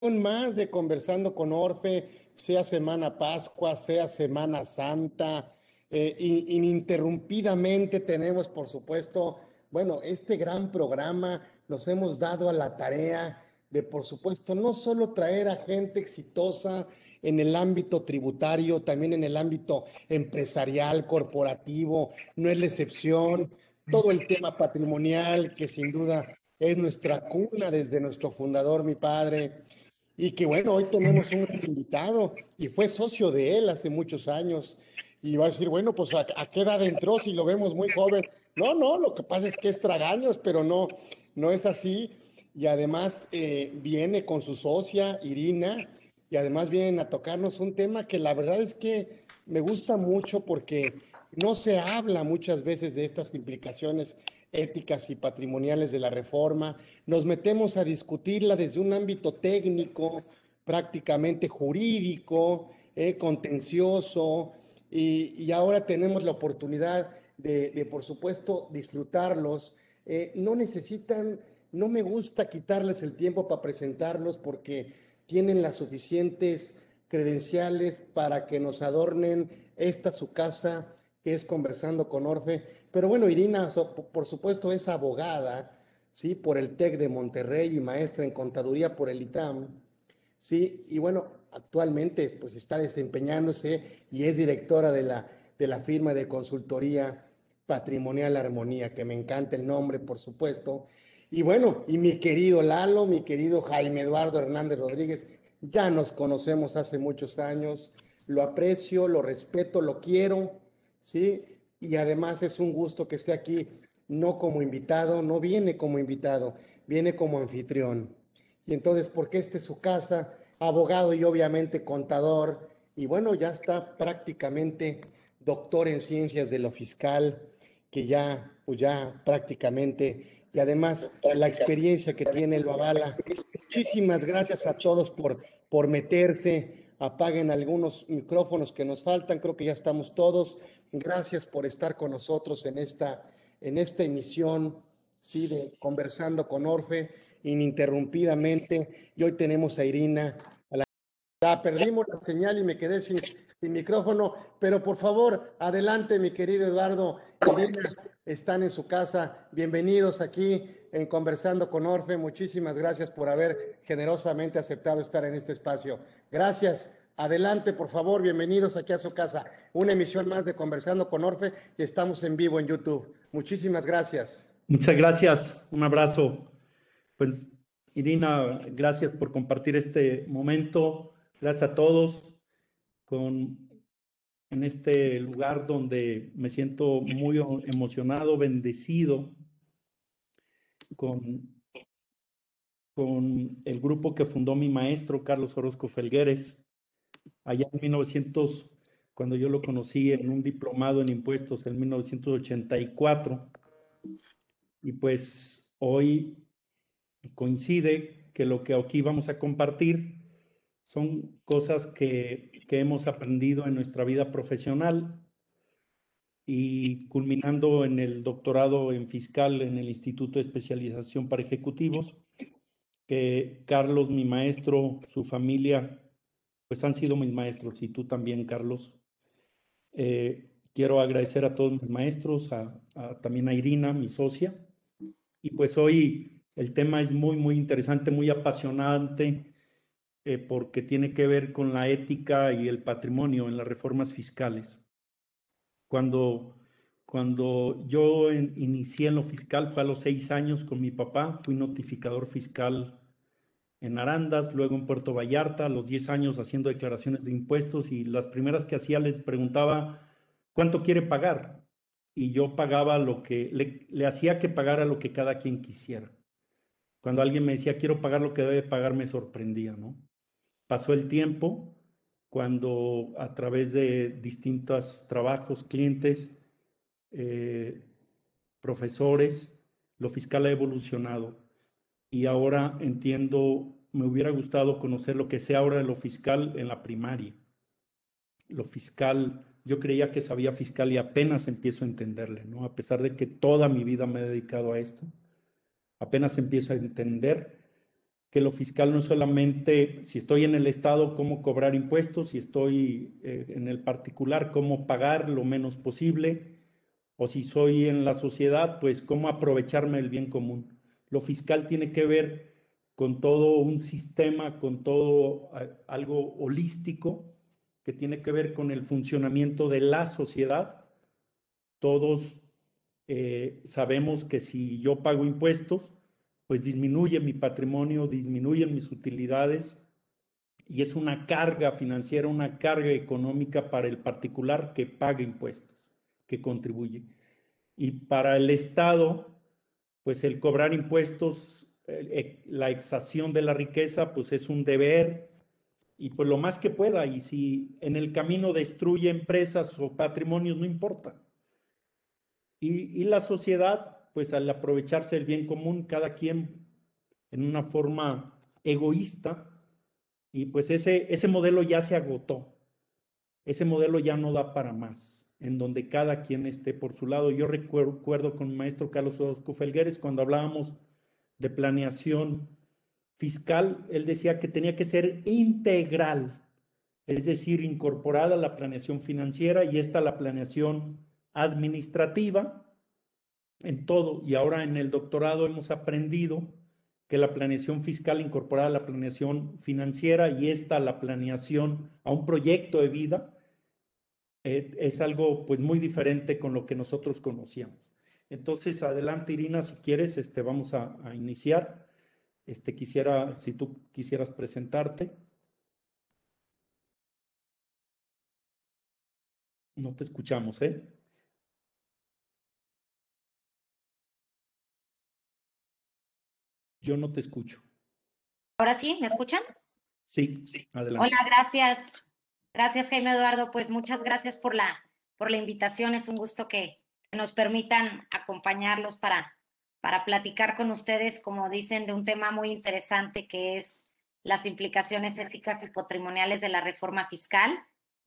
más de Conversando con Orfe, sea Semana Pascua, sea Semana Santa. Eh, ininterrumpidamente tenemos, por supuesto, bueno, este gran programa, nos hemos dado a la tarea de, por supuesto, no solo traer a gente exitosa en el ámbito tributario, también en el ámbito empresarial, corporativo, no es la excepción, todo el tema patrimonial, que sin duda es nuestra cuna desde nuestro fundador, mi padre, y que bueno, hoy tenemos un invitado y fue socio de él hace muchos años. Y va a decir, bueno, pues ¿a, qué edad entró si lo vemos muy joven? No, no, lo que pasa es que es tragaños, pero no, no es así. Y además eh, viene con su socia, Irina, y además vienen a tocarnos un tema que la verdad es que me gusta mucho porque no se habla muchas veces de estas implicaciones éticas y patrimoniales de la reforma. Nos metemos a discutirla desde un ámbito técnico, prácticamente jurídico, eh, contencioso, y, ahora tenemos la oportunidad de, por supuesto, disfrutarlos. Eh, no necesitan, no me gusta quitarles el tiempo para presentarlos porque tienen las suficientes credenciales para que nos adornen esta su casa que es conversando con Orfe. Pero bueno, Irina, por supuesto, es abogada, ¿sí? Por el TEC de Monterrey y maestra en contaduría por el ITAM, ¿sí? Y bueno, actualmente pues está desempeñándose y es directora de la, de la firma de consultoría Patrimonial Armonía, que me encanta el nombre, por supuesto. Y bueno, y mi querido Lalo, mi querido Jaime Eduardo Hernández Rodríguez, ya nos conocemos hace muchos años, lo aprecio, lo respeto, lo quiero, ¿sí? Y además es un gusto que esté aquí, no como invitado, no viene como invitado, viene como anfitrión. Y entonces, porque este es su casa, abogado y obviamente contador, y bueno, ya está prácticamente doctor en ciencias de lo fiscal, que ya, pues ya prácticamente, y además la experiencia que tiene lo avala. Muchísimas gracias a todos por, por meterse, apaguen algunos micrófonos que nos faltan, creo que ya estamos todos. Gracias por estar con nosotros en esta, en esta emisión, ¿sí? de Conversando con Orfe, ininterrumpidamente. Y hoy tenemos a Irina. A perdimos la señal y me quedé sin, sin micrófono, pero por favor, adelante, mi querido Eduardo. Irina, están en su casa. Bienvenidos aquí en Conversando con Orfe. Muchísimas gracias por haber generosamente aceptado estar en este espacio. Gracias. Adelante, por favor, bienvenidos aquí a su casa. Una emisión más de Conversando con Orfe y estamos en vivo en YouTube. Muchísimas gracias. Muchas gracias. Un abrazo. Pues, Irina, gracias por compartir este momento. Gracias a todos con en este lugar donde me siento muy emocionado, bendecido con, con el grupo que fundó mi maestro Carlos Orozco Felgueres, allá en 1900, cuando yo lo conocí en un diplomado en impuestos en 1984. Y pues hoy coincide que lo que aquí vamos a compartir son cosas que, que hemos aprendido en nuestra vida profesional y culminando en el doctorado en fiscal en el Instituto de Especialización para Ejecutivos, que Carlos, mi maestro, su familia, pues han sido mis maestros y tú también, Carlos. Eh, quiero agradecer a todos mis maestros, a, también a Irina, mi socia. Y pues hoy el tema es muy, muy interesante, muy apasionante, eh, porque tiene que ver con la ética y el patrimonio en las reformas fiscales. Cuando, cuando yo inicié en lo fiscal fue a los seis años con mi papá, fui notificador fiscal en Arandas, luego en Puerto Vallarta, a los diez años haciendo declaraciones de impuestos y las primeras que hacía les preguntaba, ¿cuánto quiere pagar? Y yo pagaba lo que, le, le hacía que pagara lo que cada quien quisiera. Cuando alguien me decía, quiero pagar lo que debe pagar, me sorprendía, ¿no? Pasó el tiempo cuando a través de distintos trabajos, clientes, eh, profesores, lo fiscal ha evolucionado. Y ahora entiendo, me hubiera gustado conocer lo que sé ahora lo fiscal en la primaria. Lo fiscal, yo creía que sabía fiscal y apenas empiezo a entenderle, ¿no? A pesar de que toda mi vida me he dedicado a esto, apenas empiezo a entender que lo fiscal no es solamente si estoy en el Estado, cómo cobrar impuestos, si estoy eh, en el particular, cómo pagar lo menos posible, o si soy en la sociedad, pues cómo aprovecharme del bien común. Lo fiscal tiene que ver con todo un sistema, con todo algo holístico que tiene que ver con el funcionamiento de la sociedad. Todos eh, sabemos que si yo pago impuestos, pues disminuye mi patrimonio, disminuyen mis utilidades y es una carga financiera, una carga económica para el particular que paga impuestos, que contribuye. Y para el Estado, pues el cobrar impuestos, eh, la exasión de la riqueza, pues es un deber y pues lo más que pueda. Y si en el camino destruye empresas o patrimonios, no importa. Y, y la sociedad, pues al aprovecharse el bien común, cada quien en una forma egoísta, y pues ese, ese modelo ya se agotó. Ese modelo ya no da para más, en donde cada quien esté por su lado. Yo recuerdo con mi maestro Carlos Orozco Felgueres cuando hablábamos de planeación fiscal, él decía que tenía que ser integral, es decir, incorporada la planeación financiera y esta la planeación administrativa en todo. Y ahora en el doctorado hemos aprendido que la planeación fiscal incorporada a la planeación financiera y esta la planeación a un proyecto de vida eh, es algo pues muy diferente con lo que nosotros conocíamos. Entonces, adelante Irina, si quieres, este, vamos a, a iniciar. Este, quisiera, si tú quisieras presentarte. No te escuchamos, ¿eh? Yo no te escucho. Ahora sí, ¿me escuchan? Sí, sí, adelante. Hola, gracias. Gracias, Jaime Eduardo. Pues muchas gracias por la, por la invitación. Es un gusto que, nos permitan acompañarlos para, para platicar con ustedes, como dicen, de un tema muy interesante que es las implicaciones éticas y patrimoniales de la reforma fiscal.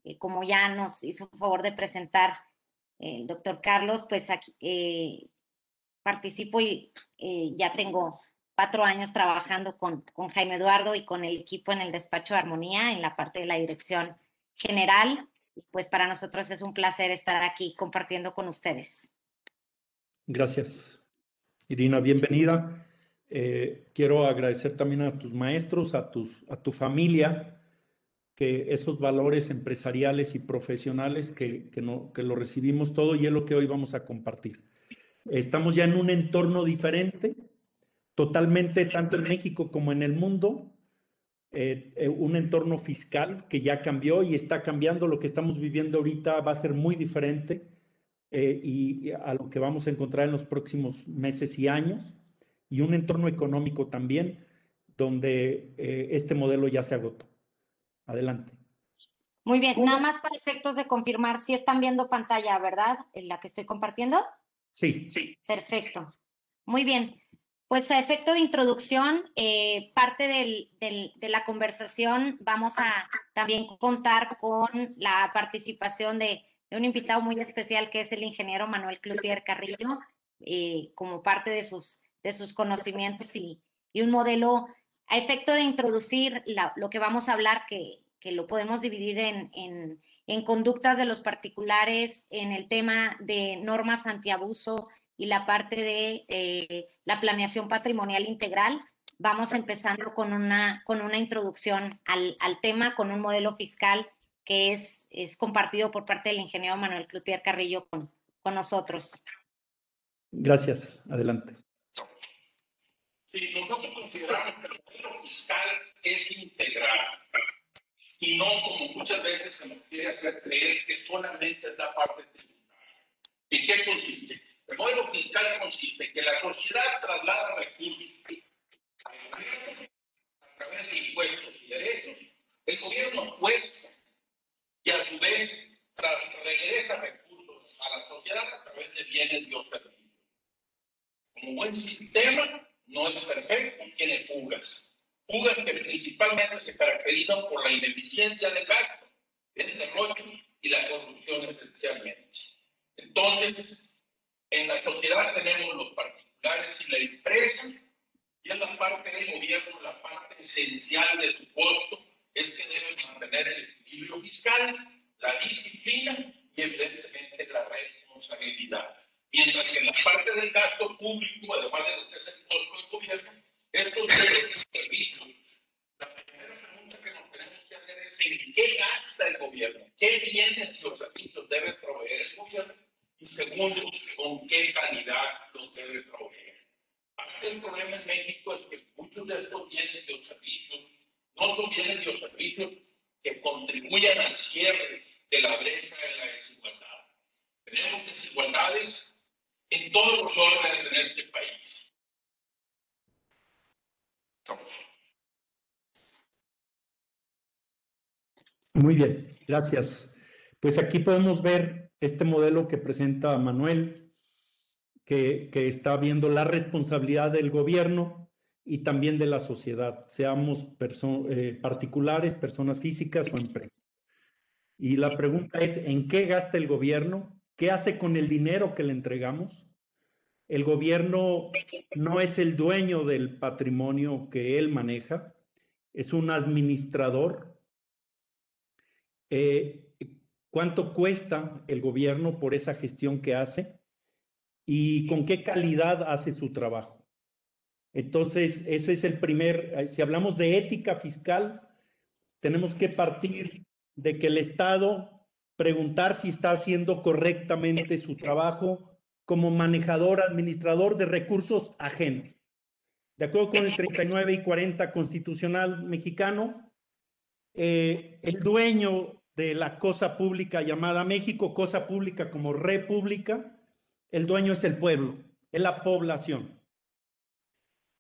Eh, como ya nos hizo el favor de presentar el doctor Carlos, pues aquí eh, participo y eh, ya tengo cuatro años trabajando con, con Jaime Eduardo y con el equipo en el despacho de Armonía en la parte de la dirección general. Pues para nosotros es un placer estar aquí compartiendo con ustedes. Gracias. Irina, bienvenida. Eh, quiero agradecer también a tus maestros, a, tus, a tu familia, que esos valores empresariales y profesionales que, que, no, que lo recibimos todo y es lo que hoy vamos a compartir. Estamos ya en un entorno diferente, totalmente, tanto en México como en el mundo, eh, eh, un entorno fiscal que ya cambió y está cambiando. Lo que estamos viviendo ahorita va a ser muy diferente eh, y, a lo que vamos a encontrar en los próximos meses y años. Y un entorno económico también, donde este modelo ya se agotó. Adelante. Muy bien, nada más para efectos de confirmar si están viendo pantalla, ¿verdad? En la que estoy compartiendo. Sí, sí. Perfecto. Muy bien. Pues a efecto de introducción, eh, parte de la conversación vamos a también contar con la participación de, un invitado muy especial que es el ingeniero Manuel Cloutier Carrillo, eh, como parte de sus, conocimientos y, un modelo a efecto de introducir lo que vamos a hablar, que, lo podemos dividir en, en conductas de los particulares, en el tema de normas antiabuso y la parte de eh, la planeación patrimonial integral. Vamos empezando con una, con una introducción al, al tema, con un modelo fiscal que es, es compartido por parte del ingeniero Manuel Cloutier Carrillo con, con nosotros. Gracias. Adelante. Sí, nosotros consideramos que el modelo fiscal es integral y no como muchas veces se nos quiere hacer creer que solamente es la parte tributaria. ¿En qué consiste? El modelo fiscal consiste en que la sociedad traslada recursos al gobierno a través de impuestos y derechos. El gobierno cuesta y a su vez regresa recursos a la sociedad a través de bienes y servicios. Como buen sistema, no es perfecto, tiene fugas. Fugas que principalmente se caracterizan por la ineficiencia del gasto, el derroche y la corrupción esencialmente. Entonces, en la sociedad tenemos los particulares y la empresa, y en la parte del gobierno, la parte esencial de su costo es que debe mantener el equilibrio fiscal, la disciplina y evidentemente la responsabilidad. Mientras que en la parte del gasto público, además de lo que es el costo del gobierno, estos bienes y servicios, la primera pregunta que nos tenemos que hacer es en qué gasta el gobierno, qué bienes y los servicios debe proveer el gobierno y segundo, con qué calidad los debe proveer. Parte del problema en México es que muchos de estos bienes y los servicios no son bienes y los servicios que contribuyan al cierre de la brecha de la desigualdad. Tenemos desigualdades en todos los órdenes en este país. Muy bien, gracias. Pues aquí podemos ver este modelo que presenta Manuel, que, que está viendo la responsabilidad del gobierno y también de la sociedad, seamos eh, particulares, personas físicas o empresas. Y la pregunta es, ¿en qué gasta el gobierno? ¿Qué hace con el dinero que le entregamos? El gobierno no es el dueño del patrimonio que él maneja, es un administrador. Eh, ¿Cuánto cuesta el gobierno por esa gestión que hace? ¿Y con qué calidad hace su trabajo? Entonces, ese es el primer, eh, si hablamos de ética fiscal, tenemos que partir de que el Estado preguntar si está haciendo correctamente su trabajo como manejador, administrador de recursos ajenos. De acuerdo con el 39 y 40 constitucional mexicano, eh, el dueño de la cosa pública llamada México, cosa pública como república, el dueño es el pueblo, es la población.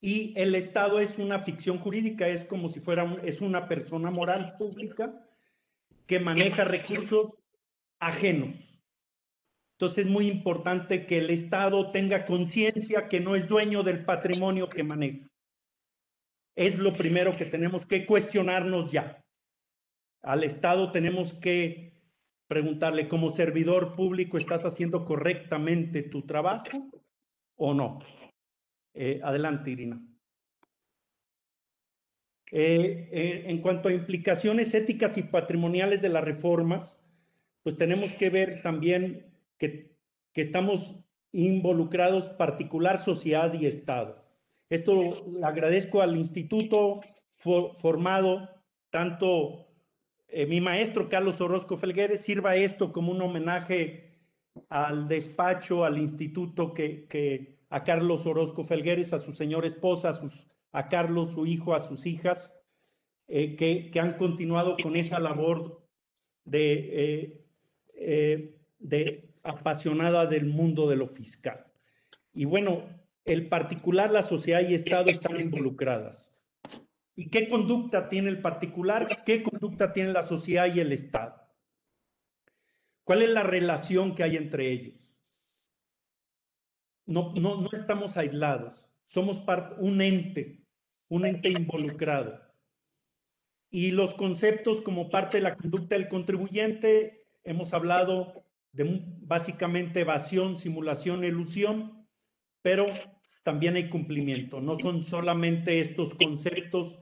Y el Estado es una ficción jurídica, es como si fuera, es una persona moral pública que maneja recursos ajenos. Entonces es muy importante que el Estado tenga conciencia que no es dueño del patrimonio que maneja. Es lo primero que tenemos que cuestionarnos ya. Al Estado tenemos que preguntarle, como servidor público, ¿estás haciendo correctamente tu trabajo o no? Eh, adelante, Irina. Eh, eh, en cuanto a implicaciones éticas y patrimoniales de las reformas, pues tenemos que ver también que, que estamos involucrados particular sociedad y Estado. Esto le agradezco al instituto formado, tanto eh, mi maestro Carlos Orozco Felgueres, sirva esto como un homenaje al despacho, al instituto que, a Carlos Orozco Felgueres, a su señora esposa, a sus a Carlos, su hijo, a sus hijas, eh, que, han continuado con esa labor de, eh, de apasionada del mundo de lo fiscal. Y bueno, el particular, la sociedad y Estado están involucradas. ¿Y qué conducta tiene el particular? ¿Qué conducta tiene la sociedad y el Estado? ¿Cuál es la relación que hay entre ellos? No, no, no estamos aislados, somos parte, un ente un ente involucrado. Y los conceptos como parte de la conducta del contribuyente, hemos hablado de básicamente evasión, simulación, ilusión, pero también hay cumplimiento. No son solamente estos conceptos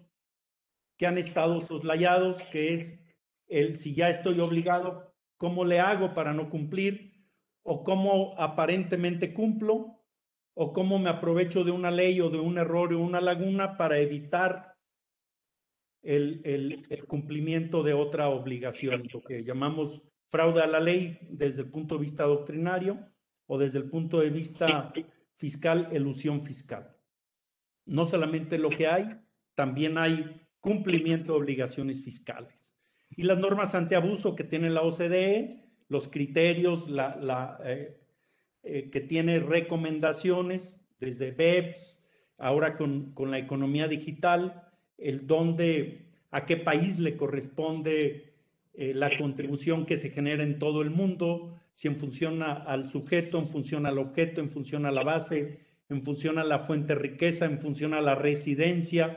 que han estado soslayados, que es el si ya estoy obligado, ¿cómo le hago para no cumplir? ¿O cómo aparentemente cumplo? o cómo me aprovecho de una ley o de un error o una laguna para evitar el, el, cumplimiento de otra obligación, lo que llamamos fraude a la ley desde el punto de vista doctrinario o desde el punto de vista fiscal, elusión fiscal. No solamente lo que hay, también hay cumplimiento de obligaciones fiscales. Y las normas antiabuso que tiene la OCDE, los criterios, eh, eh, que tiene recomendaciones desde BEPS, ahora con, con, la economía digital, el dónde, a qué país le corresponde eh, la contribución que se genera en todo el mundo, si en función al sujeto, en función al objeto, en función a la base, en función a la fuente de riqueza, en función a la residencia,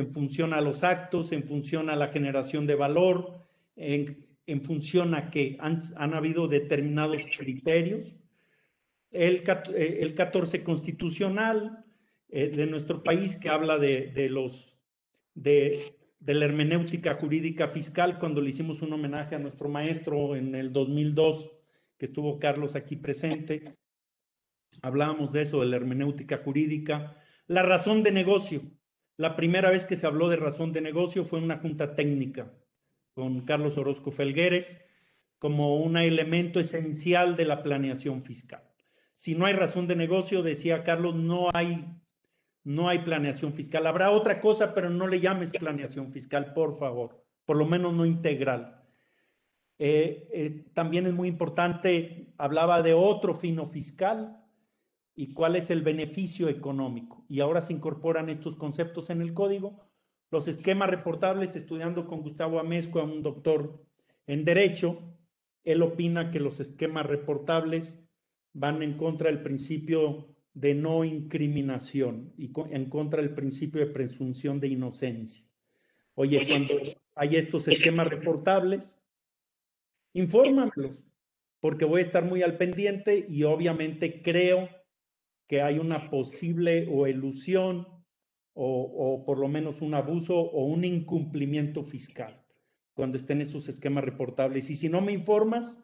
en función a los actos, en función a la generación de valor, en, en función a que han, han habido determinados criterios el, 14 eh, constitucional, eh, de nuestro país que habla de, de los, de, de, la hermenéutica jurídica fiscal, cuando le hicimos un homenaje a nuestro maestro en el 2002, que estuvo Carlos aquí presente. Hablábamos de eso, de la hermenéutica jurídica. La razón de negocio. La primera vez que se habló de razón de negocio fue en una junta técnica con Carlos Orozco Felgueres como un elemento esencial de la planeación fiscal. Si no hay razón de negocio, decía Carlos, no hay, no hay planeación fiscal. Habrá otra cosa, pero no le llames planeación fiscal, por favor, por lo menos no integral. Eh, eh, también es muy importante, hablaba de otro fino fiscal y cuál es el beneficio económico. Y ahora se incorporan estos conceptos en el código. Los esquemas reportables, estudiando con Gustavo Amezco, un doctor en Derecho, él opina que los esquemas reportables van en contra del principio de no incriminación y en contra del principio de presunción de inocencia. Oye, cuando hay estos esquemas reportables, infórmamelos, porque voy a estar muy al pendiente y obviamente creo que hay una posible o ilusión o, o por lo menos un abuso o un incumplimiento fiscal cuando estén esos esquemas reportables. Y si no me informas,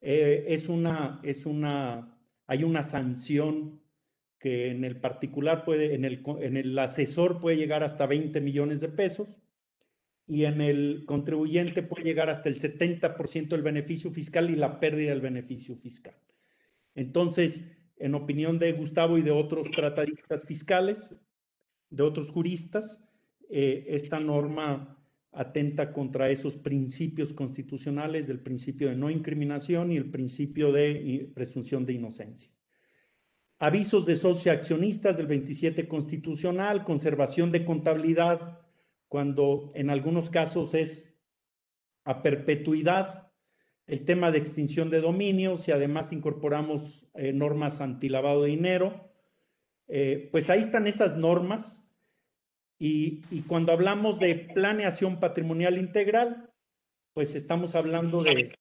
eh, es una, es una, hay una sanción que en el particular puede, en el, en el asesor puede llegar hasta 20 millones de pesos y en el contribuyente puede llegar hasta el 70% del beneficio fiscal y la pérdida del beneficio fiscal. Entonces, en opinión de Gustavo y de otros tratadistas fiscales, de otros juristas, eh, esta norma atenta contra esos principios constitucionales del principio de no incriminación y el principio de presunción de inocencia. Avisos de socioaccionistas del 27 constitucional, conservación de contabilidad, cuando en algunos casos es a perpetuidad, el tema de extinción de dominio, si además incorporamos eh, normas antilavado de dinero, eh, pues ahí están esas normas. Y, cuando hablamos de planeación patrimonial integral, pues estamos hablando de,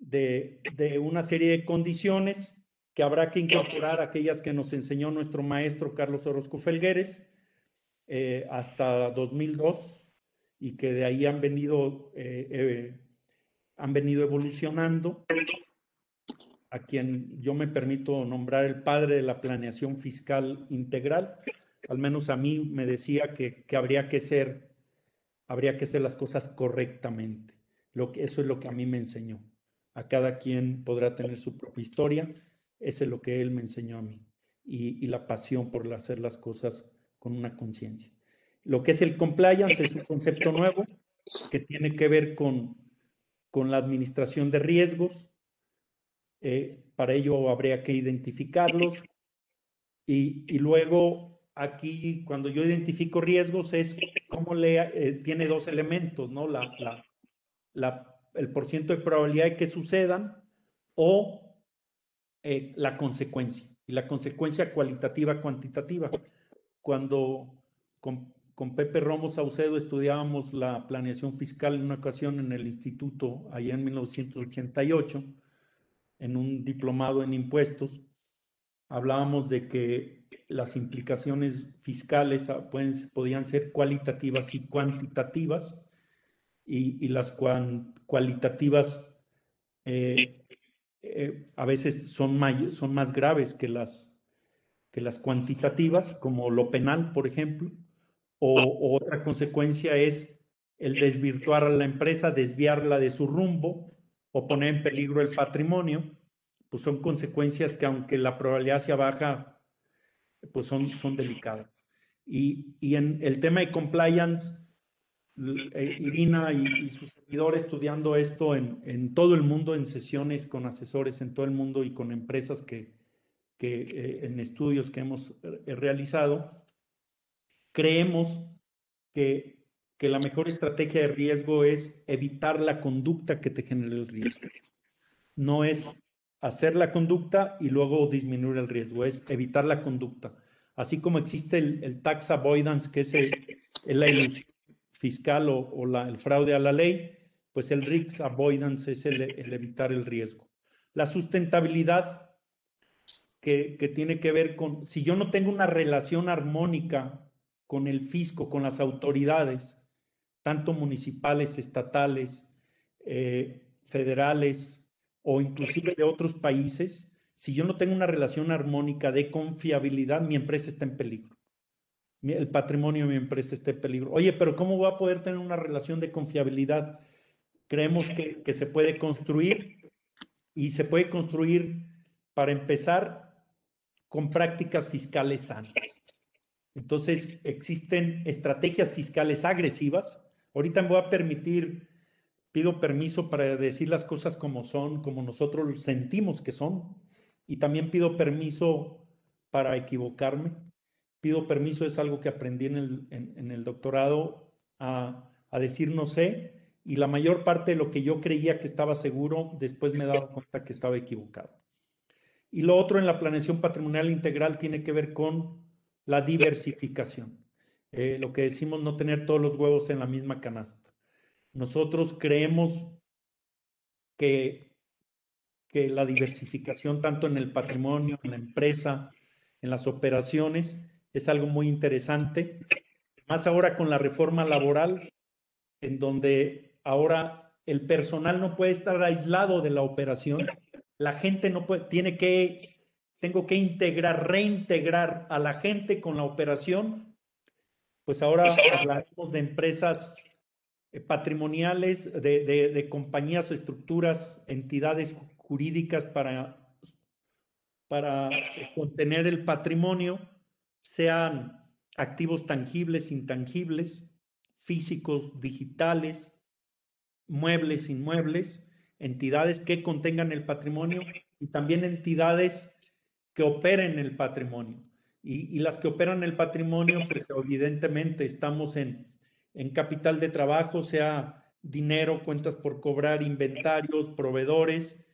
de, una serie de condiciones que habrá que incorporar aquellas que nos enseñó nuestro maestro Carlos Orozco Felgueres eh, hasta 2002 y que de ahí han venido, eh, eh, han venido evolucionando, a quien yo me permito nombrar el padre de la planeación fiscal integral, al menos a mí me decía que, habría que ser, habría que hacer las cosas correctamente. Lo que, eso es lo que a mí me enseñó. A cada quien podrá tener su propia historia. Ese es lo que él me enseñó a mí. Y, la pasión por hacer las cosas con una conciencia. Lo que es el compliance es un concepto nuevo que tiene que ver con, con la administración de riesgos. Eh, para ello habría que identificarlos y, y luego aquí cuando yo identifico riesgos es cómo le eh, tiene dos elementos, ¿no? La, la, la, el porciento de probabilidad de que sucedan o eh, la consecuencia. Y la consecuencia cualitativa, cuantitativa. Cuando con, con, Pepe Romo Saucedo estudiábamos la planeación fiscal en una ocasión en el instituto, allá en 1988, en un diplomado en impuestos, hablábamos de que las implicaciones fiscales ah, pueden, podían ser cualitativas y cuantitativas, y, las cualitativas eh, eh, a veces son, son más graves que las, que las cuantitativas, como lo penal, por ejemplo, o, otra consecuencia es el desvirtuar a la empresa, desviarla de su rumbo o poner en peligro el patrimonio, pues son consecuencias que aunque la probabilidad sea baja, pues son, son delicadas. Y, y en el tema de compliance, eh, Irina y, su servidor estudiando esto en, en, todo el mundo, en sesiones con asesores en todo el mundo y con empresas que, que eh, en estudios que hemos eh, realizado, creemos que, que la mejor estrategia de riesgo es evitar la conducta que te genere el riesgo. No es hacer la conducta y luego disminuir el riesgo, es evitar la conducta. Así como existe el, tax avoidance, que es, la ilusión fiscal o, el fraude a la ley, pues el risk avoidance es el, evitar el riesgo. La sustentabilidad, que, que tiene que ver con, si yo no tengo una relación armónica con el fisco, con las autoridades, tanto municipales, estatales, eh, federales o inclusive de otros países, si yo no tengo una relación armónica de confiabilidad, mi empresa está en peligro. El patrimonio de mi empresa está en peligro. Oye, pero ¿cómo voy a poder tener una relación de confiabilidad? Creemos que, que se puede construir y se puede construir, para empezar, con prácticas fiscales sanas. Entonces, existen estrategias fiscales agresivas. Ahorita me voy a permitir, pido permiso para decir las cosas como son, como nosotros sentimos que son. Y también pido permiso para equivocarme. Pido permiso, es algo que aprendí en el, doctorado, a, a, decir no sé. Y la mayor parte de lo que yo creía que estaba seguro, después me he dado cuenta que estaba equivocado. Y lo otro en la planeación patrimonial integral tiene que ver con la diversificación. Eh, lo que decimos no tener todos los huevos en la misma canasta. Nosotros creemos que, que la diversificación tanto en el patrimonio, en la empresa, en las operaciones, es algo muy interesante. Más ahora con la reforma laboral, en donde ahora el personal no puede estar aislado de la operación, la gente no puede, tiene que tengo que integrar, reintegrar a la gente con la operación, pues ahora hablaremos de empresas eh, patrimoniales, de, compañías, estructuras, entidades jurídicas para, para contener el patrimonio, sean activos tangibles, intangibles, físicos, digitales, muebles, inmuebles, entidades que contengan el patrimonio y también entidades que operen el patrimonio. Y, las que operan el patrimonio, pues evidentemente estamos en, en capital de trabajo, sea dinero, cuentas por cobrar, inventarios, proveedores,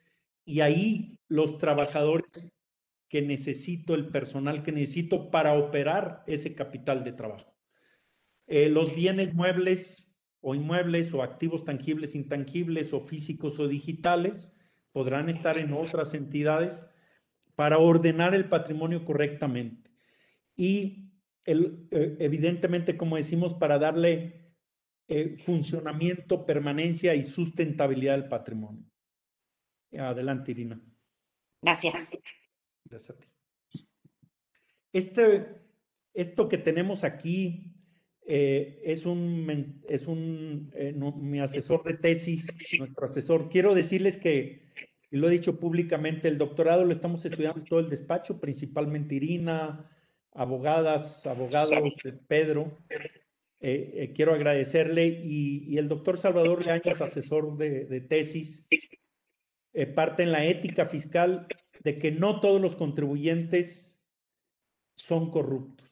y ahí los trabajadores que necesito, el personal que necesito para operar ese capital de trabajo. Eh, los bienes muebles o inmuebles o activos tangibles, intangibles o físicos o digitales podrán estar en otras entidades para ordenar el patrimonio correctamente. Y el, eh, evidentemente, como decimos, para darle eh, funcionamiento, permanencia y sustentabilidad al patrimonio. Adelante, Irina. Gracias. Gracias a ti. Este, esto que tenemos aquí eh, es un, es un mi asesor de tesis, nuestro asesor. Quiero decirles que y lo he dicho públicamente, el doctorado lo estamos estudiando todo el despacho, principalmente Irina, abogadas, abogados, Pedro. Eh, eh, quiero agradecerle y, el doctor Salvador Leaños, asesor de, tesis, eh, parte en la ética fiscal de que no todos los contribuyentes son corruptos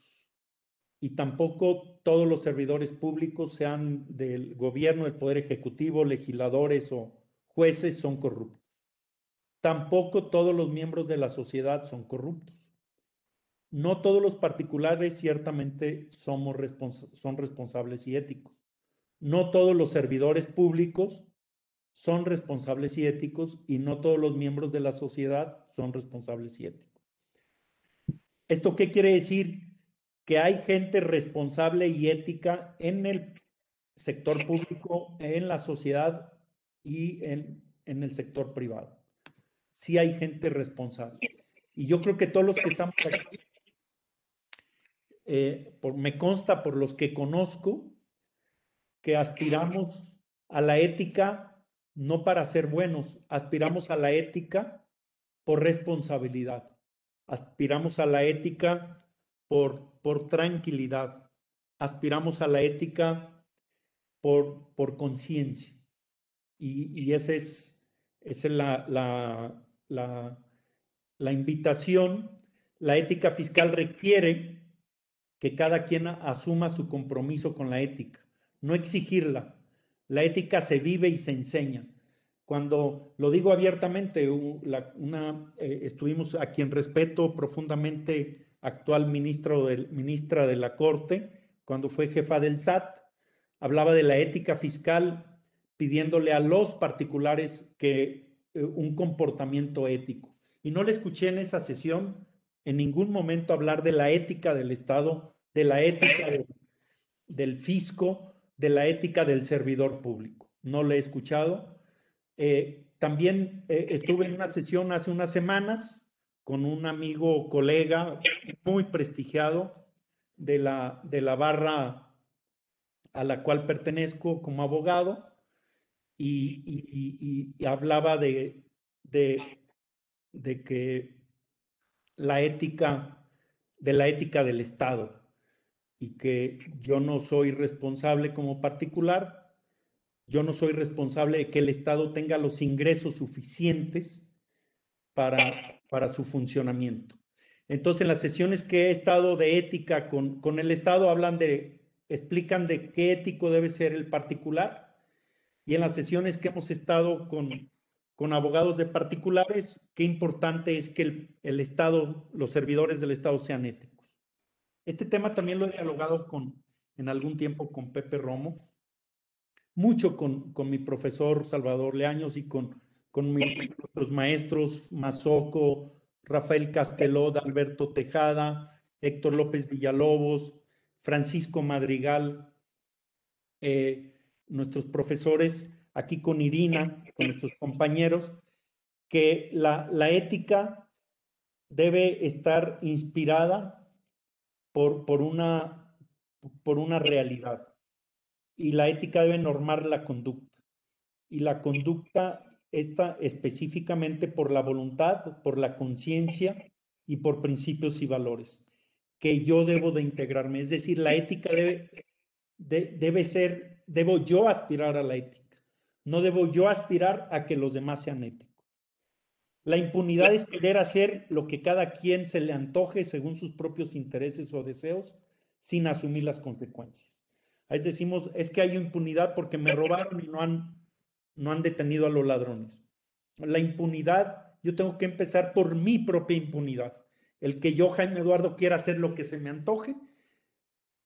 y tampoco todos los servidores públicos, sean del gobierno, del poder ejecutivo, legisladores o jueces, son corruptos. Tampoco todos los miembros de la sociedad son corruptos. No todos los particulares ciertamente somos son responsables y éticos. No todos los servidores públicos son responsables y éticos y no todos los miembros de la sociedad son responsables y éticos. ¿Esto qué quiere decir? Que hay gente responsable y ética en el sector público, en la sociedad y en, en el sector privado sí hay gente responsable. Y yo creo que todos los que estamos aquí, eh, por, me consta por los que conozco, que aspiramos a la ética no para ser buenos, aspiramos a la ética por responsabilidad, aspiramos a la ética por, por tranquilidad, aspiramos a la ética por, por conciencia. Y, y ese es esa es la, la, la invitación. La ética fiscal requiere que cada quien asuma su compromiso con la ética, no exigirla. La ética se vive y se enseña. Cuando lo digo abiertamente, una, eh, estuvimos a quien respeto profundamente, actual ministro del, ministra de la Corte, cuando fue jefa del SAT, hablaba de la ética fiscal pidiéndole a los particulares que un comportamiento ético. Y no le escuché en esa sesión en ningún momento hablar de la ética del Estado, de la ética del fisco, de la ética del servidor público. No le he escuchado. Eh, también eh, estuve en una sesión hace unas semanas con un amigo, colega muy prestigiado de la, de la barra a la cual pertenezco como abogado y, hablaba de, de, que la ética, de la ética del Estado y que yo no soy responsable como particular, yo no soy responsable de que el Estado tenga los ingresos suficientes para, para su funcionamiento. Entonces, en las sesiones que he estado de ética con, con el Estado, hablan de, explican de qué ético debe ser el particular. Y en las sesiones que hemos estado con, con abogados de particulares, qué importante es que el, el, Estado, los servidores del Estado sean éticos. Este tema también lo he dialogado con, en algún tiempo con Pepe Romo, mucho con, con mi profesor Salvador Leaños y con, con nuestros maestros Mazoco, Rafael Casteló, Alberto Tejada, Héctor López Villalobos, Francisco Madrigal, eh, nuestros profesores aquí con Irina, con nuestros compañeros, que la, la ética debe estar inspirada por, por, una, por una realidad y la ética debe normar la conducta. Y la conducta está específicamente por la voluntad, por la conciencia y por principios y valores que yo debo de integrarme. Es decir, la ética debe, debe ser, debo yo aspirar a la ética. No debo yo aspirar a que los demás sean éticos. La impunidad es querer hacer lo que cada quien se le antoje según sus propios intereses o deseos sin asumir las consecuencias. Ahí decimos, es que hay impunidad porque me robaron y no han, no han detenido a los ladrones. La impunidad, yo tengo que empezar por mi propia impunidad. El que yo, Jaime Eduardo, quiera hacer lo que se me antoje,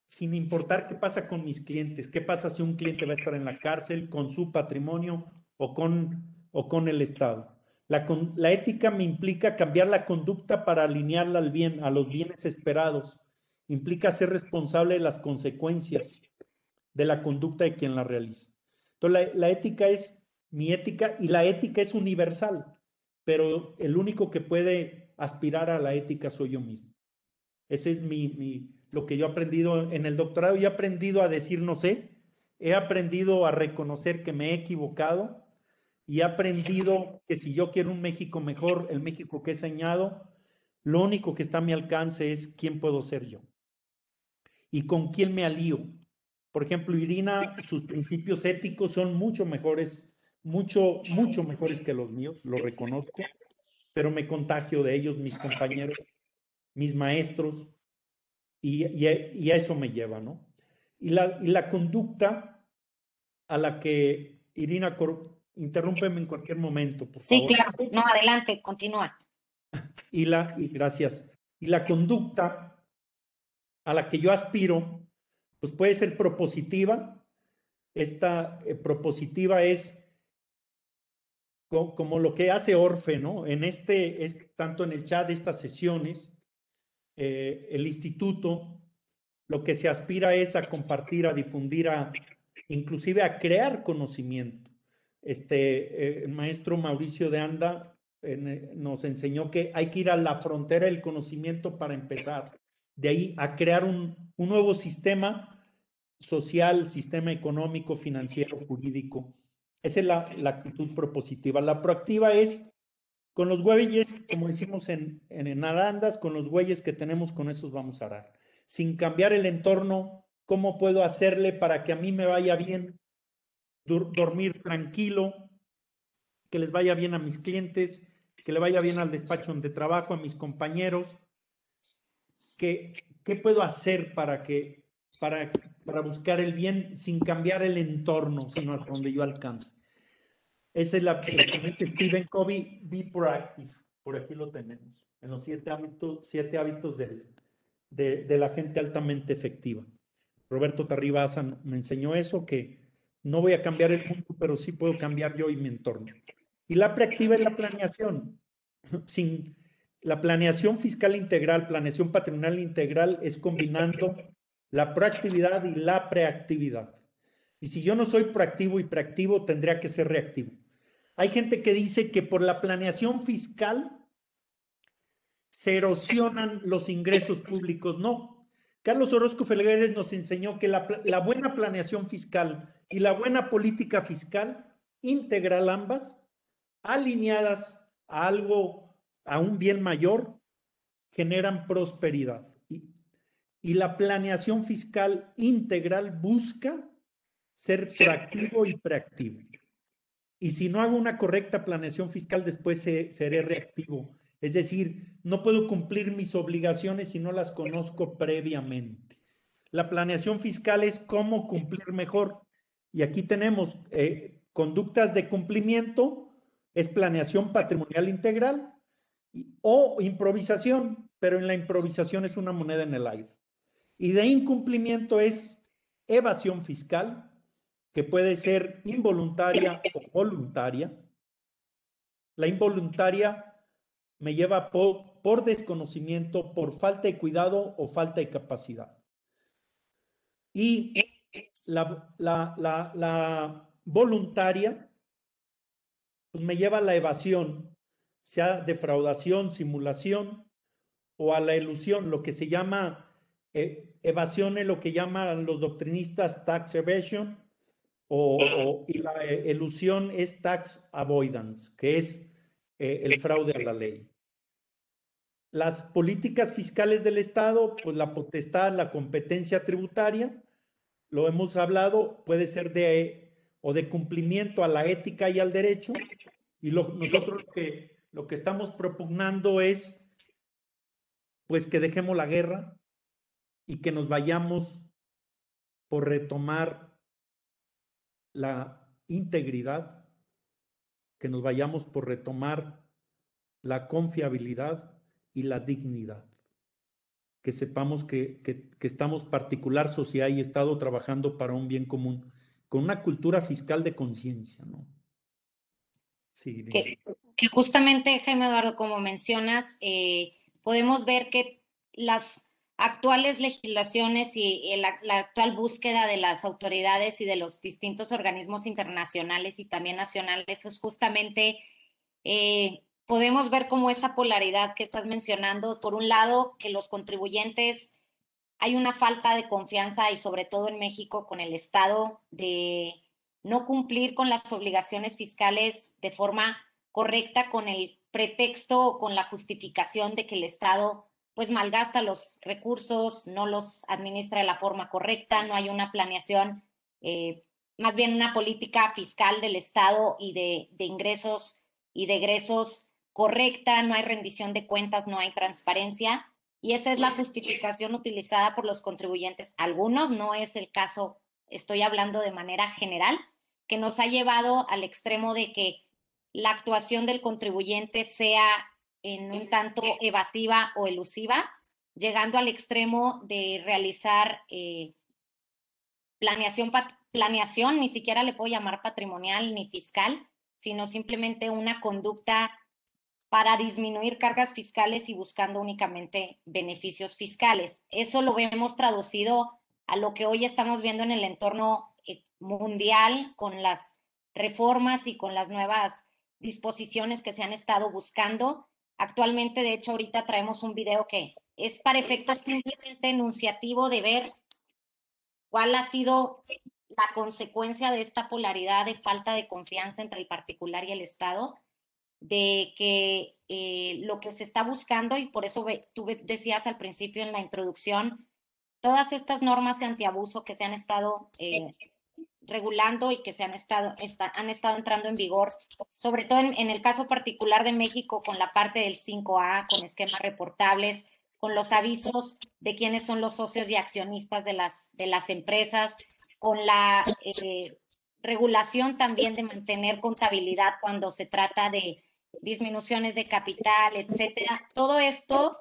sin importar qué pasa con mis clientes, qué pasa si un cliente va a estar en la cárcel con su patrimonio o con, o con el Estado. La, la ética me implica cambiar la conducta para alinearla al bien, a los bienes esperados. Implica ser responsable de las consecuencias de la conducta de quien la realiza. Entonces, la, la ética es mi ética y la ética es universal, pero el único que puede aspirar a la ética soy yo mismo. Ese es mi, mi lo que yo he aprendido en el doctorado. Yo he aprendido a decir no sé, he aprendido a reconocer que me he equivocado y he aprendido que si yo quiero un México mejor, el México que he señado, lo único que está a mi alcance es quién puedo ser yo y con quién me alío. Por ejemplo, Irina, sus principios éticos son mucho mejores, mucho, mucho mejores que los míos, lo reconozco, pero me contagio de ellos, mis compañeros, mis maestros, y, a eso me lleva, ¿no? Y la, y la conducta a la que Irina, interrúmpeme en cualquier momento, por sí, favor. Sí, claro, no, adelante, continúa. Y la, y gracias. Y la conducta a la que yo aspiro, pues puede ser propositiva. Esta eh, propositiva es como, lo que hace Orfe, ¿no? En este, es, tanto en el chat de estas sesiones, eh, el instituto lo que se aspira es a compartir, a difundir, a, inclusive a crear conocimiento. Este, eh, el maestro Mauricio de Anda eh, nos enseñó que hay que ir a la frontera del conocimiento para empezar. De ahí a crear un, nuevo sistema social, sistema económico, financiero, jurídico. Esa es la actitud propositiva. La proactiva es con los güeyes, como decimos en, en, Arandas, con los güeyes que tenemos, con esos vamos a arar. Sin cambiar el entorno, ¿cómo puedo hacerle para que a mí me vaya bien? dormir tranquilo, que les vaya bien a mis clientes, que le vaya bien al despacho donde trabajo, a mis compañeros. ¿Qué, qué puedo hacer para, que, para, para buscar el bien sin cambiar el entorno, sino hasta donde yo alcance? Esa es la dice Stephen Covey, be proactive. Por aquí lo tenemos, en los siete hábitos, siete hábitos de, de, de la gente altamente efectiva. Roberto Tarribaza me enseñó eso, que no voy a cambiar el mundo, pero sí puedo cambiar yo y mi entorno. Y la proactiva es la planeación. sin la planeación fiscal integral, planeación patrimonial integral es combinando la proactividad y la preactividad. Y si yo no soy proactivo y preactivo, tendría que ser reactivo. Hay gente que dice que por la planeación fiscal se erosionan los ingresos públicos. No. Carlos Orozco Felgueres nos enseñó que la, la buena planeación fiscal y la buena política fiscal, integral ambas, alineadas a algo, a un bien mayor, generan prosperidad. Y, y la planeación fiscal integral busca ser proactivo y preactivo. Y si no hago una correcta planeación fiscal, después seré reactivo. Es decir, no puedo cumplir mis obligaciones si no las conozco previamente. La planeación fiscal es cómo cumplir mejor. Y aquí tenemos eh, conductas de cumplimiento, es planeación patrimonial integral o improvisación, pero en la improvisación es una moneda en el aire. Y de incumplimiento es evasión fiscal, que puede ser involuntaria o voluntaria. La involuntaria me lleva por, desconocimiento, por falta de cuidado o falta de capacidad. Y la, voluntaria pues me lleva a la evasión, sea defraudación, simulación o a la ilusión, lo que se llama eh, evasión, lo que llaman los doctrinistas tax evasion o, y la eh, es tax avoidance, que es eh, el fraude a la ley. Las políticas fiscales del Estado, pues la potestad, la competencia tributaria, lo hemos hablado, puede ser de o de cumplimiento a la ética y al derecho, y lo, nosotros lo que, lo que estamos propugnando es pues que dejemos la guerra y que nos vayamos por retomar la integridad, que nos vayamos por retomar la confiabilidad y la dignidad. Que sepamos que, estamos particular sociedad y Estado trabajando para un bien común, con una cultura fiscal de conciencia, ¿no? Que, que, justamente, Jaime Eduardo, como mencionas, eh, podemos ver que las actuales legislaciones y, la, actual búsqueda de las autoridades y de los distintos organismos internacionales y también nacionales es justamente, eh, podemos ver como esa polaridad que estás mencionando, por un lado, que los contribuyentes, hay una falta de confianza y sobre todo en México con el Estado de no cumplir con las obligaciones fiscales de forma correcta con el pretexto o con la justificación de que el Estado pues malgasta los recursos, no los administra de la forma correcta, no hay una planeación, eh, más bien una política fiscal del Estado y de, de ingresos y de egresos correcta, no hay rendición de cuentas, no hay transparencia. Y esa es la justificación utilizada por los contribuyentes. Algunos no es el caso, estoy hablando de manera general, que nos ha llevado al extremo de que la actuación del contribuyente sea en un tanto evasiva o elusiva, llegando al extremo de realizar eh, planeación, planeación, ni siquiera le puedo llamar patrimonial ni fiscal, sino simplemente una conducta para disminuir cargas fiscales y buscando únicamente beneficios fiscales. Eso lo vemos traducido a lo que hoy estamos viendo en el entorno eh, mundial con las reformas y con las nuevas disposiciones que se han estado buscando Actualmente, de hecho, ahorita traemos un video que es para efectos simplemente enunciativo de ver cuál ha sido la consecuencia de esta polaridad de falta de confianza entre el particular y el Estado, de que eh, lo que se está buscando, y por eso tú decías al principio en la introducción, todas estas normas de antiabuso que se han estado eh, regulando y que se han estado, han estado entrando en vigor, sobre todo en, el caso particular de México con la parte del 5A, con esquemas reportables, con los avisos de quiénes son los socios y accionistas de las, de las empresas, con la eh, regulación también de mantener contabilidad cuando se trata de disminuciones de capital, etcétera. Todo esto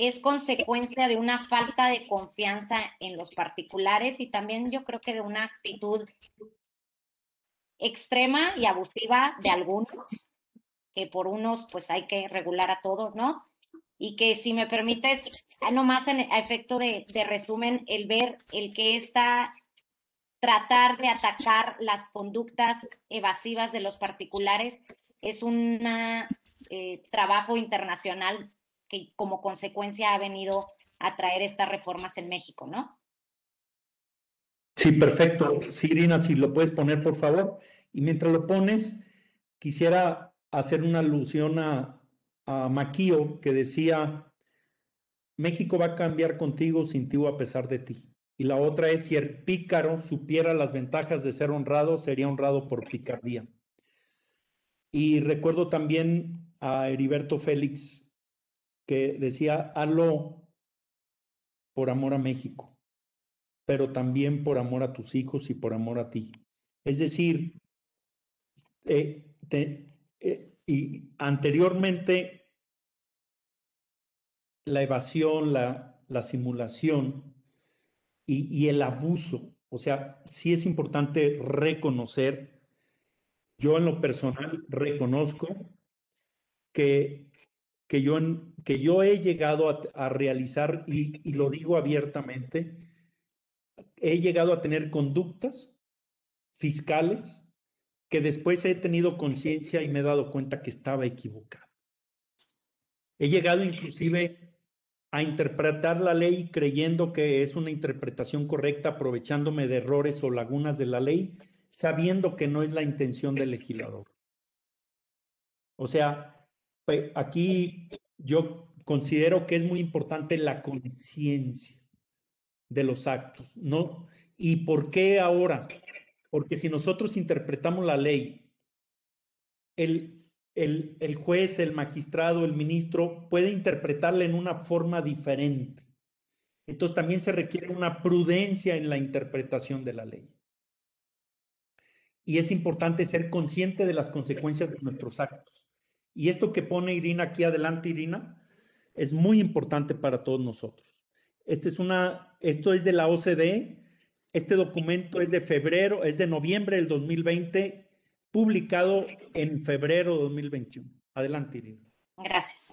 es consecuencia de una falta de confianza en los particulares y también yo creo que de una actitud extrema y abusiva de algunos que por unos pues hay que regular a todos, ¿no? Y que si me permites, nomás en, a efecto de, de resumen, el ver el que está tratar de atacar las conductas evasivas de los particulares es un eh, trabajo internacional que como consecuencia ha venido a traer estas reformas en México, ¿no? Sí, perfecto. Sí, Irina, si lo puedes poner, por favor. Y mientras lo pones, quisiera hacer una alusión a, a Maquío, que decía, México va a cambiar contigo, sin ti o a pesar de ti. Y la otra es, si el pícaro supiera las ventajas de ser honrado, sería honrado por picardía. Y recuerdo también a Heriberto Félix, que decía, hazlo por amor a México, pero también por amor a tus hijos y por amor a ti. Es decir, eh, eh, y anteriormente la evasión, la, la simulación y, y, el abuso, o sea, sí es importante reconocer, yo en lo personal reconozco que, que, yo, que yo he llegado a, a realizar, y, y lo digo abiertamente, he llegado a tener conductas fiscales que después he tenido conciencia y me he dado cuenta que estaba equivocado. He llegado inclusive a interpretar la ley creyendo que es una interpretación correcta, aprovechándome de errores o lagunas de la ley, sabiendo que no es la intención del legislador. O sea, aquí yo considero que es muy importante la conciencia de los actos, ¿no? ¿Y por qué ahora? Porque si nosotros interpretamos la ley, el, juez, el magistrado, el ministro puede interpretarla en una forma diferente. Entonces también se requiere una prudencia en la interpretación de la ley. Y es importante ser consciente de las consecuencias de nuestros actos. Y esto que pone Irina aquí adelante, Irina, es muy importante para todos nosotros. Este es una, esto es de la OCDE, este documento es de febrero, es de noviembre del 2020, publicado en febrero de 2021. Adelante, Irina. Gracias.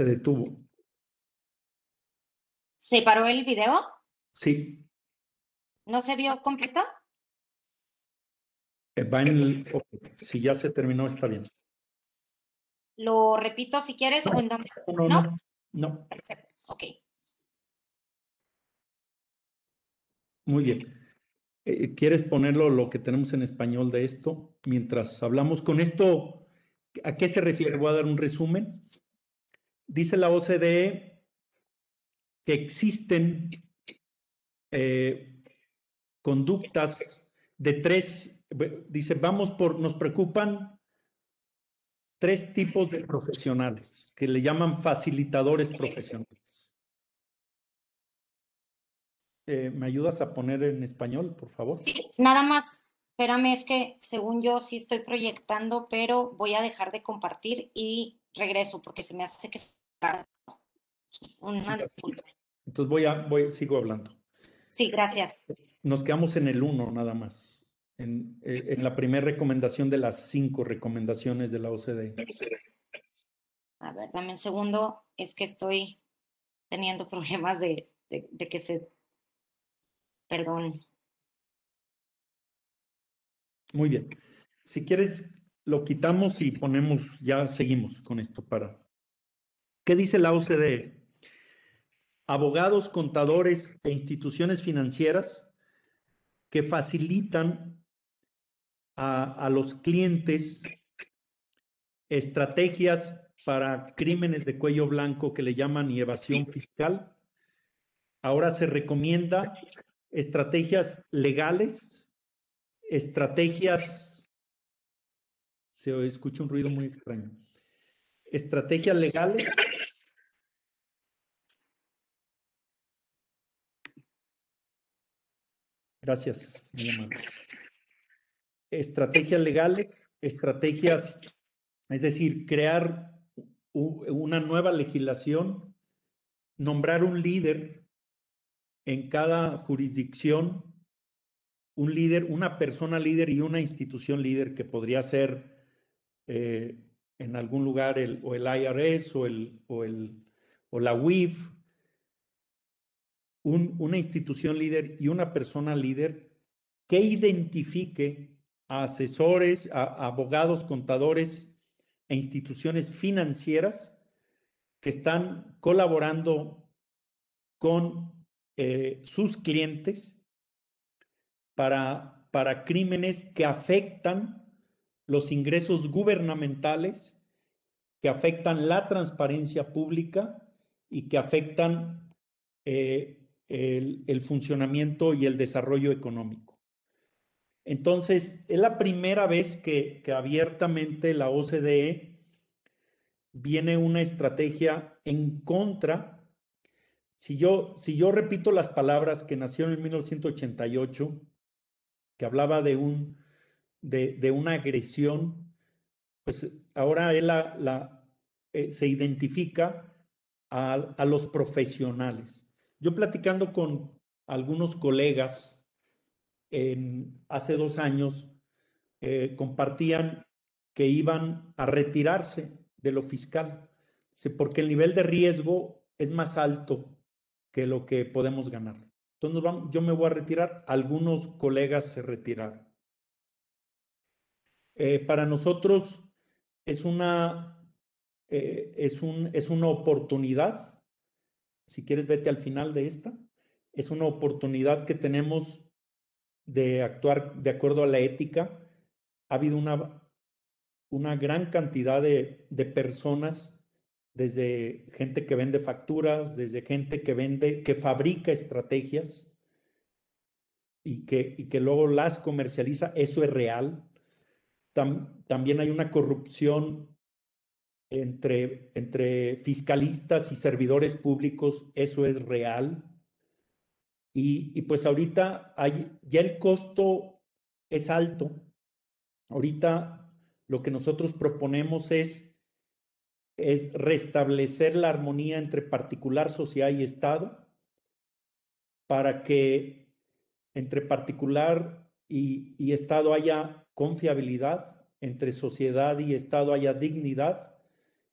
Se detuvo. ¿Se paró el video? Sí. ¿No se vio completo? Eh, va en el... Si ya se terminó, está bien. Lo repito si quieres no, o en dónde. No, no, no. no. Perfecto. Ok. Muy bien. Eh, ¿Quieres ponerlo lo que tenemos en español de esto mientras hablamos? Con esto, ¿a qué se refiere? Voy a dar un resumen. Dice la OCDE que existen eh, conductas de tres, dice, vamos por, nos preocupan tres tipos de profesionales que le llaman facilitadores profesionales. eh, ¿me ayudas a poner en español, por favor? Sí, nada más, espérame, es que según yo sí estoy proyectando, pero voy a dejar de compartir y regreso porque se me hace que... Una disculpa. Entonces voy a, voy, sigo hablando. Sí, gracias. Nos quedamos en el uno nada más, en, eh, en la primera recomendación de las cinco recomendaciones de la OCDE. A ver, dame un segundo, es que estoy teniendo problemas de, de, de que se... Perdón. Muy bien. Si quieres, lo quitamos y ponemos, ya seguimos con esto para... ¿Qué dice la OCDE? Abogados, contadores e instituciones financieras que facilitan a, a los clientes estrategias para crímenes de cuello blanco que le llaman y evasión fiscal. Ahora se recomienda estrategias legales, estrategias, se escucha un ruido muy extraño, estrategias legales. Gracias. Estrategias legales, estrategias, es decir, crear una nueva legislación, nombrar un líder en cada jurisdicción, un líder, una persona líder y una institución líder que podría ser eh, en algún lugar el, o el IRS o, el, o, el, o la WIF, un, una institución líder y una persona líder que identifique a asesores, a abogados, contadores e instituciones financieras que están colaborando con eh, sus clientes para, para crímenes que afectan los ingresos gubernamentales, que afectan la transparencia pública y que afectan eh, el, funcionamiento y el desarrollo económico. Entonces, es la primera vez que, abiertamente la OCDE viene una estrategia en contra. Si yo, si yo repito las palabras que nacieron en 1988, que hablaba de, un, de, de una agresión, pues ahora él eh, se identifica a, a los profesionales. Yo platicando con algunos colegas, hace dos años eh, compartían que iban a retirarse de lo fiscal, porque el nivel de riesgo es más alto que lo que podemos ganar. Entonces yo me voy a retirar, algunos colegas se retiraron. Eh, para nosotros es una, eh, es, un, es una oportunidad, si quieres vete al final de esta, es una oportunidad que tenemos de actuar de acuerdo a la ética. Ha habido una, una gran cantidad de, de personas, desde gente que vende facturas, desde gente que vende, que fabrica estrategias y que, y que luego las comercializa. Eso es real. Tam, también hay una corrupción entre, entre fiscalistas y servidores públicos. Eso es real. Y, y, pues ahorita hay, ya el costo es alto. Ahorita lo que nosotros proponemos es, es restablecer la armonía entre particular, sociedad y Estado para que entre particular y, y Estado haya confiabilidad, entre sociedad y Estado haya dignidad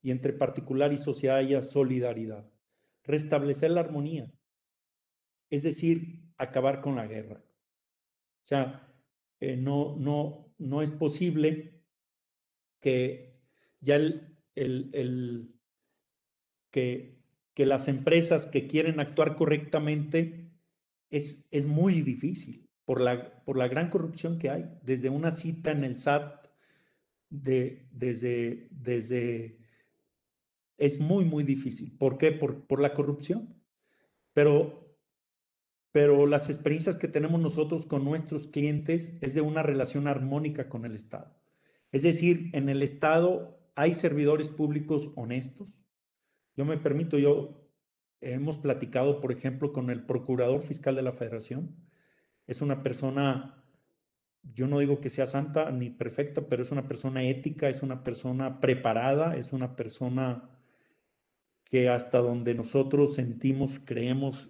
y entre particular y sociedad haya solidaridad. Restablecer la armonía es decir, acabar con la guerra. O sea, eh, no, no, no es posible que ya el, el, el que, que, las empresas que quieren actuar correctamente es, es muy difícil por la, por la gran corrupción que hay, desde una cita en el SAT, de, desde, desde, es muy, muy difícil. ¿Por qué? Por, por la corrupción. Pero pero las experiencias que tenemos nosotros con nuestros clientes es de una relación armónica con el Estado. Es decir, en el Estado hay servidores públicos honestos. Yo me permito, yo hemos platicado, por ejemplo, con el procurador fiscal de la federación. Es una persona, yo no digo que sea santa ni perfecta, pero es una persona ética, es una persona preparada, es una persona que hasta donde nosotros sentimos, creemos,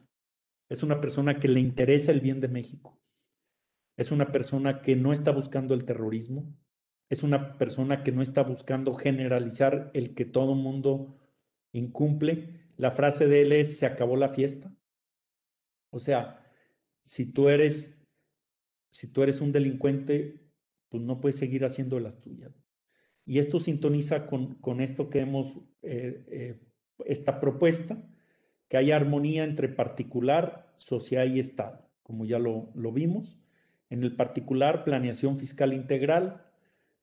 es una persona que le interesa el bien de México. Es una persona que no está buscando el terrorismo. Es una persona que no está buscando generalizar el que todo mundo incumple. La frase de él es, se acabó la fiesta. O sea, si tú eres, si tú eres un delincuente, pues no puedes seguir haciendo las tuyas. Y esto sintoniza con, con esto que hemos, eh, eh, esta propuesta, que haya armonía entre particular, sociedad y Estado, como ya lo, lo vimos. En el particular, planeación fiscal integral,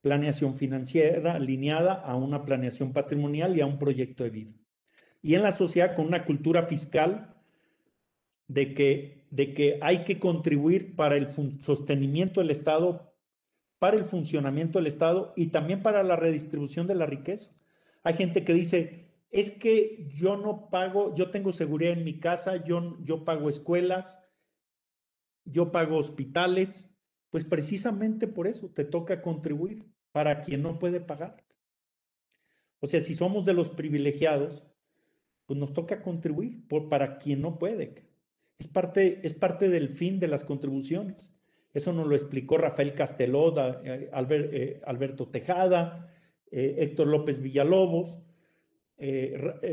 planeación financiera alineada a una planeación patrimonial y a un proyecto de vida. Y en la sociedad con una cultura fiscal de que, de que hay que contribuir para el sostenimiento del Estado, para el funcionamiento del Estado y también para la redistribución de la riqueza. Hay gente que dice, es que yo no pago, yo tengo seguridad en mi casa, yo, pago escuelas, yo pago hospitales, pues precisamente por eso te toca contribuir para quien no puede pagar. O sea, si somos de los privilegiados, pues nos toca contribuir para quien no puede. Es parte, es parte del fin de las contribuciones. Eso nos lo explicó Rafael Casteló, eh, eh, Alberto Tejada, eh, Héctor López Villalobos,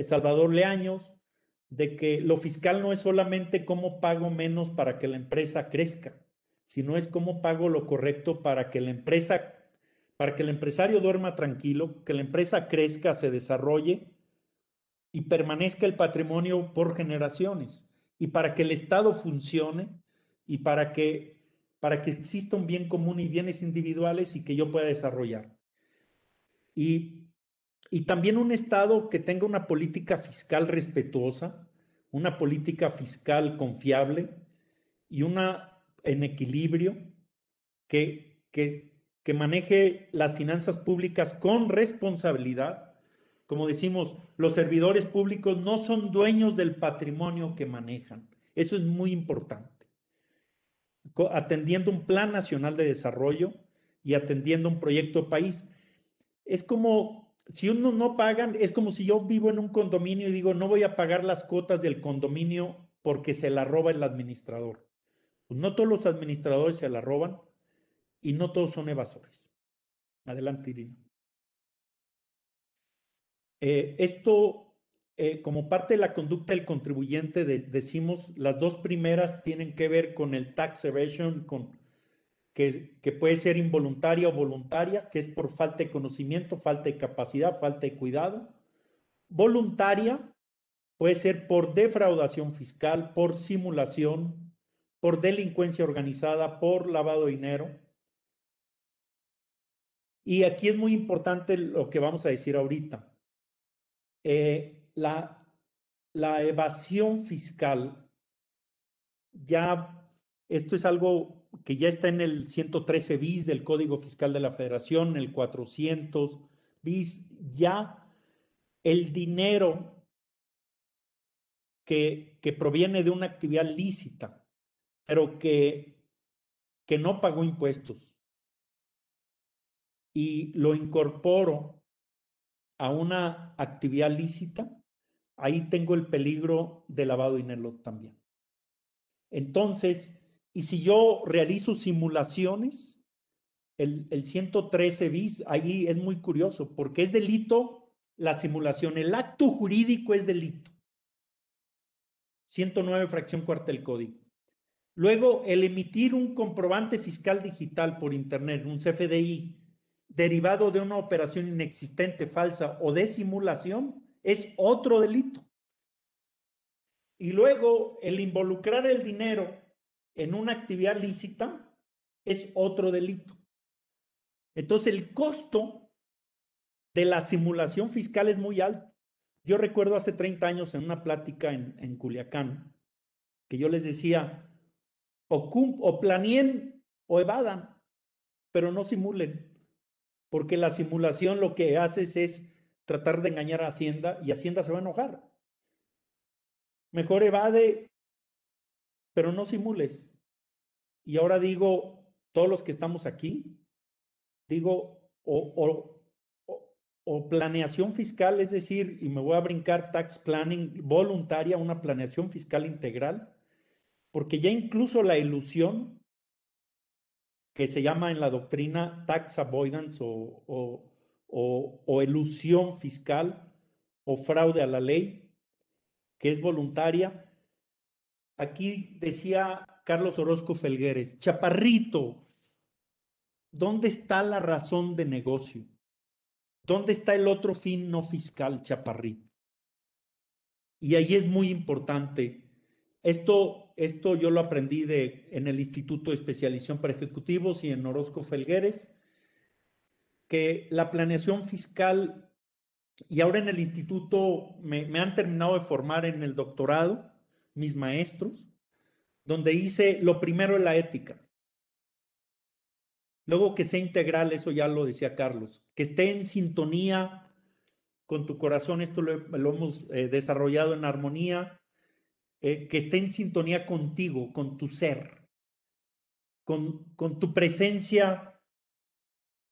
Salvador Leaños, de que lo fiscal no es solamente cómo pago menos para que la empresa crezca, sino es cómo pago lo correcto para que la empresa, para que el empresario duerma tranquilo, que la empresa crezca, se desarrolle y permanezca el patrimonio por generaciones y para que el Estado funcione y para que, para que exista un bien común y bienes individuales y que yo pueda desarrollar. Y y también un Estado que tenga una política fiscal respetuosa, una política fiscal confiable y una en equilibrio que, que, que maneje las finanzas públicas con responsabilidad. Como decimos, los servidores públicos no son dueños del patrimonio que manejan. Eso es muy importante. Atendiendo un plan nacional de desarrollo y atendiendo un proyecto país. Es como si uno no pagan, es como si yo vivo en un condominio y digo, no voy a pagar las cuotas del condominio porque se la roba el administrador. Pues no todos los administradores se la roban y no todos son evasores. Adelante, Irina. Eh, esto, eh, como parte de la conducta del contribuyente, decimos, las dos primeras tienen que ver con el tax evasion, con que, puede ser involuntaria o voluntaria, que es por falta de conocimiento, falta de capacidad, falta de cuidado. Voluntaria puede ser por defraudación fiscal, por simulación, por delincuencia organizada, por lavado de dinero. Y aquí es muy importante lo que vamos a decir ahorita. Eh, la, la evasión fiscal, ya, esto es algo que ya está en el 113 bis del Código Fiscal de la Federación, el 400 bis, ya el dinero que, que proviene de una actividad lícita, pero que, que no pagó impuestos y lo incorporo a una actividad lícita, ahí tengo el peligro de lavado de dinero también. Entonces, y si yo realizo simulaciones, el, 113 bis, ahí es muy curioso, porque es delito la simulación, el acto jurídico es delito. 109 fracción cuarta del código. Luego, el emitir un comprobante fiscal digital por Internet, un CFDI, derivado de una operación inexistente, falsa o de simulación, es otro delito. Y luego, el involucrar el dinero en una actividad lícita es otro delito. Entonces el costo de la simulación fiscal es muy alto. Yo recuerdo hace 30 años en una plática en, en Culiacán que yo les decía, o, o planeen o evadan, pero no simulen, porque la simulación lo que haces es tratar de engañar a Hacienda y Hacienda se va a enojar. mejor evade, pero no simules. Y ahora digo, todos los que estamos aquí, digo, o, o, planeación fiscal, es decir, y me voy a brincar tax planning voluntaria, una planeación fiscal integral, porque ya incluso la ilusión, que se llama en la doctrina tax avoidance o, o, o elusión fiscal o fraude a la ley, que es voluntaria, aquí decía Carlos Orozco Felgueres, Chaparrito, ¿dónde está la razón de negocio? ¿Dónde está el otro fin no fiscal, Chaparrito? Y ahí es muy importante. Esto, esto yo lo aprendí en el Instituto de Especialización para Ejecutivos y en Orozco Felgueres, que la planeación fiscal, y ahora en el instituto me han terminado de formar en el doctorado, mis maestros, donde hice lo primero en la ética. Luego que sea integral, eso ya lo decía Carlos, que esté en sintonía con tu corazón, esto lo, hemos eh, desarrollado en armonía, eh, que esté en sintonía contigo, con tu ser, con, con tu presencia,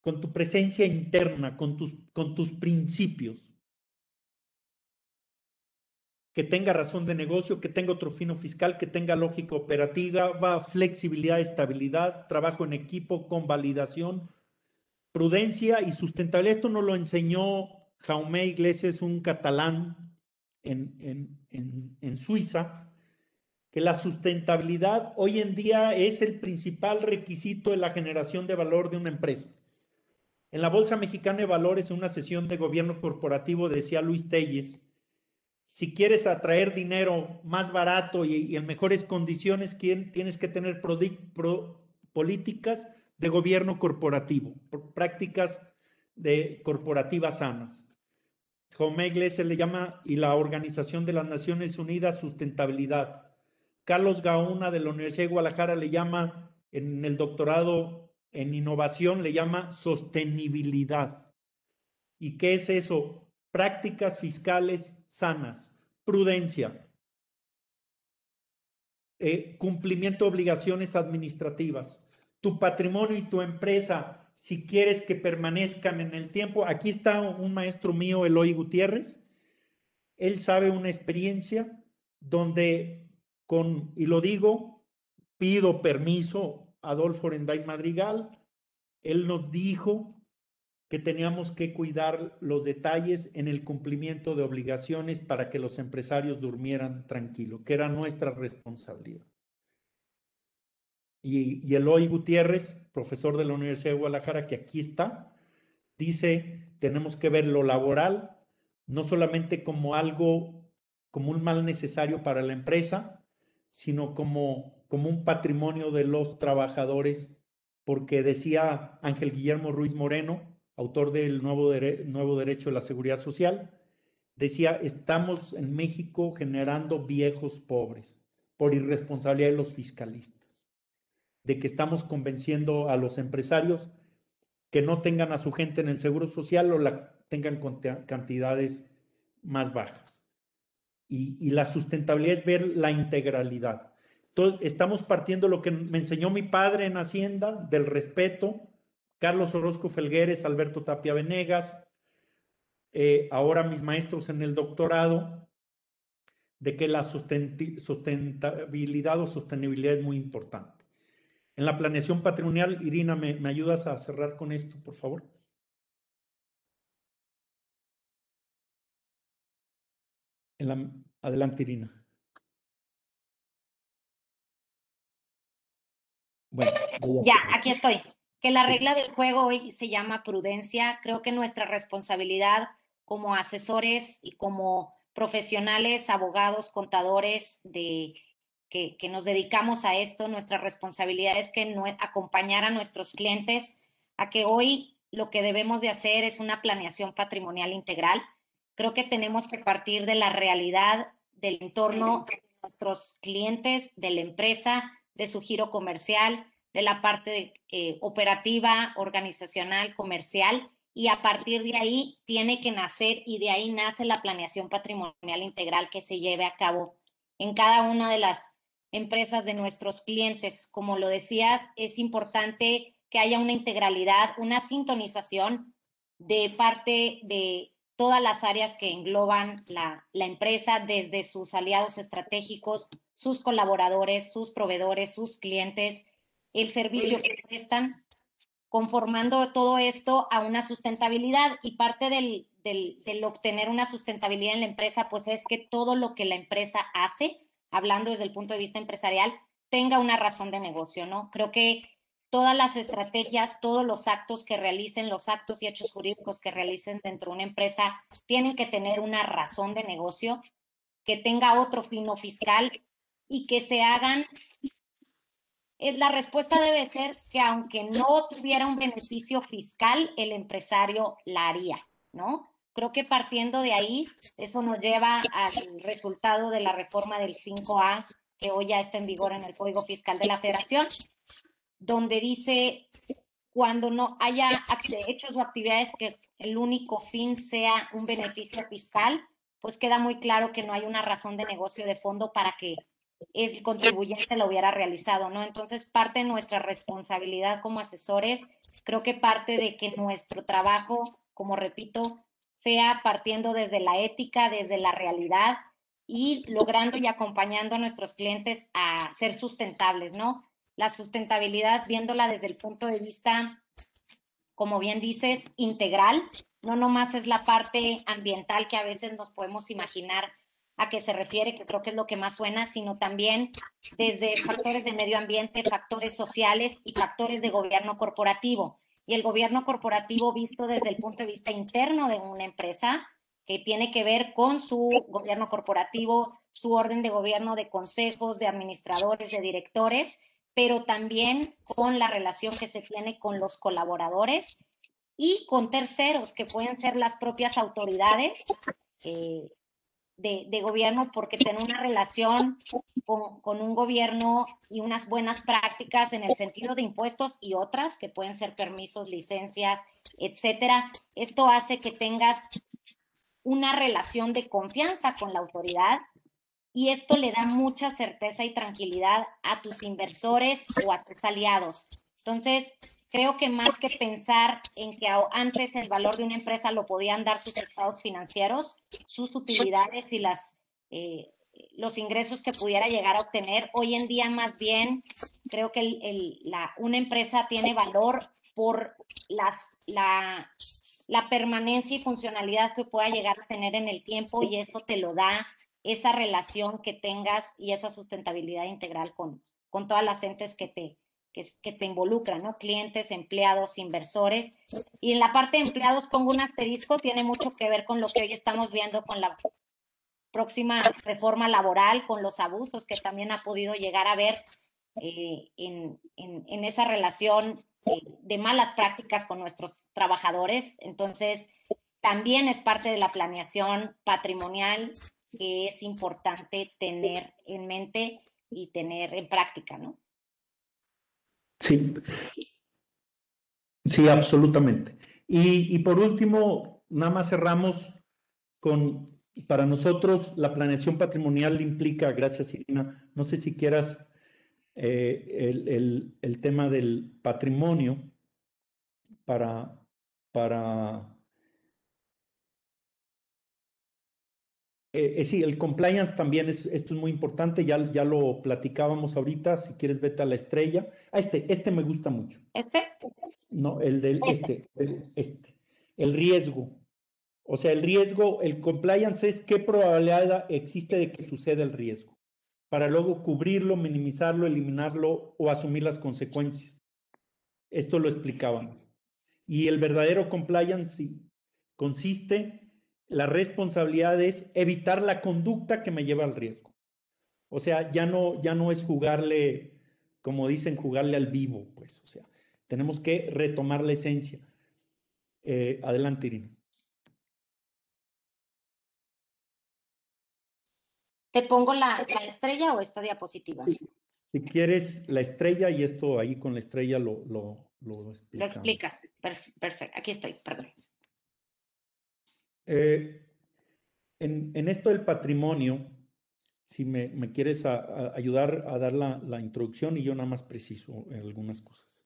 con tu presencia interna, con tus, con tus principios que tenga razón de negocio, que tenga otro fino fiscal, que tenga lógica operativa, flexibilidad, estabilidad, trabajo en equipo, con validación, prudencia y sustentabilidad. Esto nos lo enseñó Jaume Iglesias, un catalán en, en, en Suiza, que la sustentabilidad hoy en día es el principal requisito de la generación de valor de una empresa. En la Bolsa Mexicana de Valores, en una sesión de gobierno corporativo, decía Luis Telles, si quieres atraer dinero más barato y, en mejores condiciones, tienes que tener políticas de gobierno corporativo, prácticas de corporativas sanas. Jaume Iglesias le llama, y la Organización de las Naciones Unidas, sustentabilidad. Carlos Gauna de la Universidad de Guadalajara le llama, en el doctorado en innovación, le llama sostenibilidad. ¿Y qué es eso? Prácticas fiscales sanas, prudencia, eh, cumplimiento de obligaciones administrativas, tu patrimonio y tu empresa, si quieres que permanezcan en el tiempo. Aquí está un maestro mío, Eloy Gutiérrez. Él sabe una experiencia donde con, y lo digo, pido permiso a Adolfo Renday Madrigal. Él nos dijo que teníamos que cuidar los detalles en el cumplimiento de obligaciones para que los empresarios durmieran tranquilo, que era nuestra responsabilidad. Y, Eloy Gutiérrez, profesor de la Universidad de Guadalajara, que aquí está, dice, tenemos que ver lo laboral no solamente como algo, como un mal necesario para la empresa, sino como, como un patrimonio de los trabajadores, porque decía Ángel Guillermo Ruiz Moreno, autor del nuevo, nuevo Derecho de la Seguridad Social, decía, estamos en México generando viejos pobres por irresponsabilidad de los fiscalistas, de que estamos convenciendo a los empresarios que no tengan a su gente en el Seguro Social o la tengan con cantidades más bajas. Y, y, la sustentabilidad es ver la integralidad. Entonces, estamos partiendo lo que me enseñó mi padre en Hacienda, del respeto, Carlos Orozco Felgueres, Alberto Tapia Venegas, eh, ahora mis maestros en el doctorado, de que la sustentabilidad o sostenibilidad es muy importante. En la planeación patrimonial, Irina, ¿me, me ayudas a cerrar con esto, por favor? adelante, Irina. Bueno, ya, aquí estoy que la regla del juego hoy se llama prudencia. Creo que nuestra responsabilidad como asesores y como profesionales, abogados, contadores de que, nos dedicamos a esto, nuestra responsabilidad es que no, acompañar a nuestros clientes a que hoy lo que debemos de hacer es una planeación patrimonial integral. Creo que tenemos que partir de la realidad del entorno de nuestros clientes, de la empresa, de su giro comercial, de la parte eh, operativa, organizacional, comercial, y a partir de ahí tiene que nacer y de ahí nace la planeación patrimonial integral que se lleve a cabo en cada una de las empresas de nuestros clientes. Como lo decías, es importante que haya una integralidad, una sintonización de parte de todas las áreas que engloban la, la, empresa, desde sus aliados estratégicos, sus colaboradores, sus proveedores, sus clientes, el servicio que prestan, conformando todo esto a una sustentabilidad. Y parte del, del, del obtener una sustentabilidad en la empresa, pues es que todo lo que la empresa hace, hablando desde el punto de vista empresarial, tenga una razón de negocio, ¿no? Creo que todas las estrategias, todos los actos que realicen, los actos y hechos jurídicos que realicen dentro de una empresa, tienen que tener una razón de negocio, que tenga otro fino fiscal y que se hagan. Eh, la respuesta debe ser que aunque no tuviera un beneficio fiscal, el empresario la haría, ¿no? Creo que partiendo de ahí, eso nos lleva al resultado de la reforma del 5A, que hoy ya está en vigor en el Código Fiscal de la Federación, donde dice cuando no haya hechos o actividades que el único fin sea un beneficio fiscal, pues queda muy claro que no hay una razón de negocio de fondo para que el contribuyente lo hubiera realizado, ¿no? Entonces, parte de nuestra responsabilidad como asesores, creo que parte de que nuestro trabajo, como repito, sea partiendo desde la ética, desde la realidad y logrando y acompañando a nuestros clientes a ser sustentables, ¿no? la sustentabilidad viéndola desde el punto de vista, como bien dices, integral. No nomás es la parte ambiental que a veces nos podemos imaginar a qué se refiere, que creo que es lo que más suena, sino también desde factores de medio ambiente, factores sociales y factores de gobierno corporativo. Y el gobierno corporativo visto desde el punto de vista interno de una empresa, que tiene que ver con su gobierno corporativo, su orden de gobierno de consejos, de administradores, de directores, pero también con la relación que se tiene con los colaboradores y con terceros, que pueden ser las propias autoridades eh, de, gobierno, porque tener una relación con, con, un gobierno y unas buenas prácticas en el sentido de impuestos y otras, que pueden ser permisos, licencias, etcétera, esto hace que tengas una relación de confianza con la autoridad y esto le da mucha certeza y tranquilidad a tus inversores o a tus aliados. Entonces, creo que más que pensar en que antes el valor de una empresa lo podían dar sus estados financieros, sus utilidades y las, eh, los ingresos que pudiera llegar a obtener, hoy en día más bien creo que el, una empresa tiene valor por las, la, la permanencia y funcionalidad que pueda llegar a tener en el tiempo y eso te lo da esa relación que tengas y esa sustentabilidad integral con, con todas las entes que te, que, que, te involucran, ¿no? Clientes, empleados, inversores. Y en la parte de empleados pongo un asterisco, tiene mucho que ver con lo que hoy estamos viendo con la próxima reforma laboral, con los abusos que también ha podido llegar a ver eh, en, en, esa relación eh, de malas prácticas con nuestros trabajadores. Entonces, también es parte de la planeación patrimonial que es importante tener en mente y tener en práctica, ¿no? Sí, sí, absolutamente. Y, y por último, nada más cerramos con, para nosotros, la planeación patrimonial implica, gracias Irina, no sé si quieras eh, el, el, el, tema del patrimonio para, para Eh, eh, sí, el compliance también es, esto es muy importante, ya, ya lo platicábamos ahorita, si quieres vete a la estrella. Ah, este, este me gusta mucho. ¿Este? No, el del este, este el, este. El riesgo. O sea, el riesgo, el compliance es qué probabilidad existe de que suceda el riesgo, para luego cubrirlo, minimizarlo, eliminarlo o asumir las consecuencias. Esto lo explicábamos. Y el verdadero compliance sí, consiste la responsabilidad es evitar la conducta que me lleva al riesgo. O sea, ya no, ya no es jugarle, como dicen, jugarle al vivo, pues, o sea, tenemos que retomar la esencia. Eh, adelante, Irina. ¿Te pongo la, la, estrella o esta diapositiva? Sí. Si quieres la estrella y esto ahí con la estrella lo, lo, lo, lo explicas. Perfecto. Aquí estoy, perdón. Eh, en, esto del patrimonio, si me, quieres ayudar a dar la, la, introducción y yo nada más preciso en algunas cosas.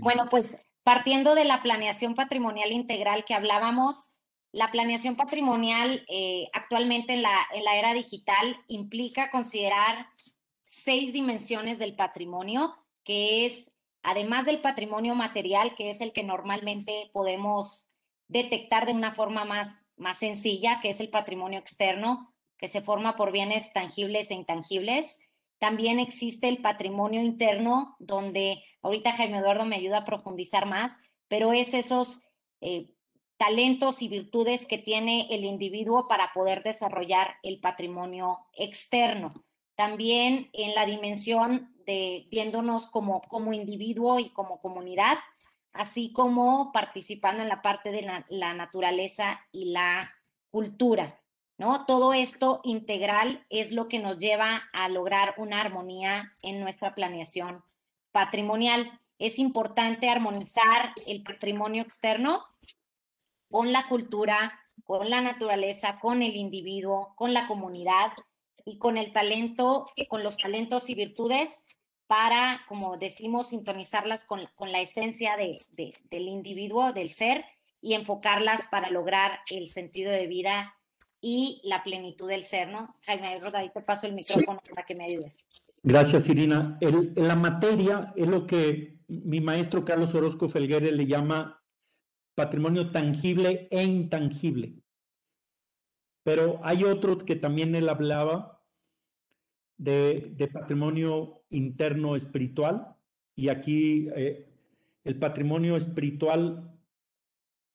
Bueno, pues partiendo de la planeación patrimonial integral que hablábamos, la planeación patrimonial eh, actualmente en la, en la era digital implica considerar seis dimensiones del patrimonio, que es, además del patrimonio material, que es el que normalmente podemos detectar de una forma más, más sencilla, que es el patrimonio externo, que se forma por bienes tangibles e intangibles. También existe el patrimonio interno, donde ahorita Jaime Eduardo me ayuda a profundizar más, pero es esos eh, talentos y virtudes que tiene el individuo para poder desarrollar el patrimonio externo. También en la dimensión de viéndonos como, como individuo y como comunidad, así como participando en la parte de la naturaleza y la cultura. ¿no? Todo esto integral es lo que nos lleva a lograr una armonía en nuestra planeación patrimonial. Es importante armonizar el patrimonio externo con la cultura, con la naturaleza, con el individuo, con la comunidad y con el talento, con los talentos y virtudes para, como decimos, sintonizarlas con, la esencia del individuo, del ser, y enfocarlas para lograr el sentido de vida y la plenitud del ser, ¿no? Jaime, ahí te paso el micrófono para que me ayudes. Gracias, Irina. la materia es lo que mi maestro Carlos Orozco Felguere le llama patrimonio tangible e intangible. Pero hay otro que también él hablaba de, patrimonio interno espiritual. Y aquí eh, el patrimonio espiritual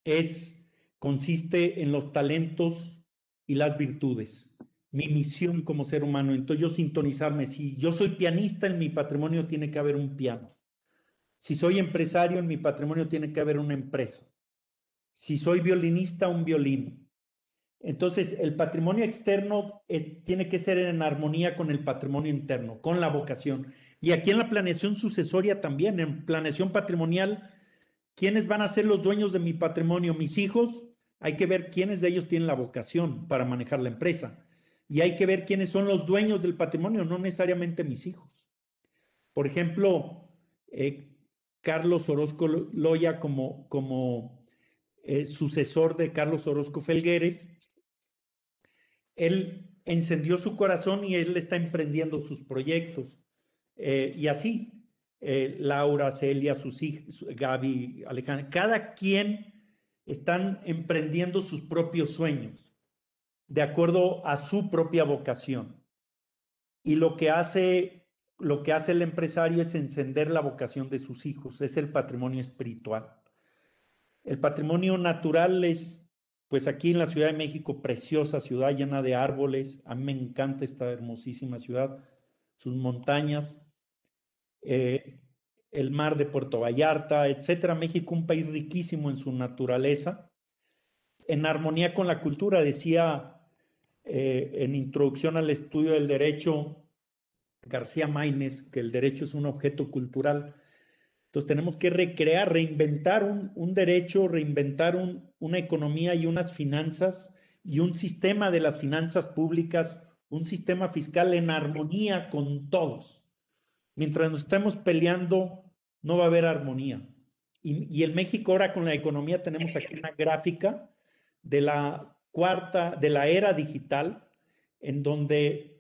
es, consiste en los talentos y las virtudes, mi misión como ser humano. Entonces yo sintonizarme, si yo soy pianista, en mi patrimonio tiene que haber un piano. Si soy empresario, en mi patrimonio tiene que haber una empresa. Si soy violinista, un violín. Entonces, el patrimonio externo eh, tiene que ser en armonía con el patrimonio interno, con la vocación. Y aquí en la planeación sucesoria también, en planeación patrimonial, ¿quiénes van a ser los dueños de mi patrimonio? Mis hijos, hay que ver quiénes de ellos tienen la vocación para manejar la empresa. Y hay que ver quiénes son los dueños del patrimonio, no necesariamente mis hijos. Por ejemplo, eh, Carlos Orozco Loya como, como eh, sucesor de Carlos Orozco Felgueres, él encendió su corazón y él está emprendiendo sus proyectos. Eh, y así, Laura, Celia, sus hijos, Gaby, Alejandra, cada quien están emprendiendo sus propios sueños de acuerdo a su propia vocación. Y lo que hace lo que hace el empresario es encender la vocación de sus hijos, es el patrimonio espiritual. El patrimonio natural es, pues aquí en la Ciudad de México, preciosa ciudad llena de árboles. A mí me encanta esta hermosísima ciudad, sus montañas. Eh, el mar de Puerto Vallarta, etcétera. México, un país riquísimo en su naturaleza, en armonía con la cultura, decía eh, en introducción al estudio del derecho García Maínez, que el derecho es un objeto cultural. Entonces tenemos que recrear, reinventar un, derecho, reinventar una economía y unas finanzas y un sistema de las finanzas públicas, un sistema fiscal en armonía con todos. Mientras nos estemos peleando, no va a haber armonía. Y, en México ahora con la economía tenemos aquí una gráfica de la cuarta, de la era digital, en donde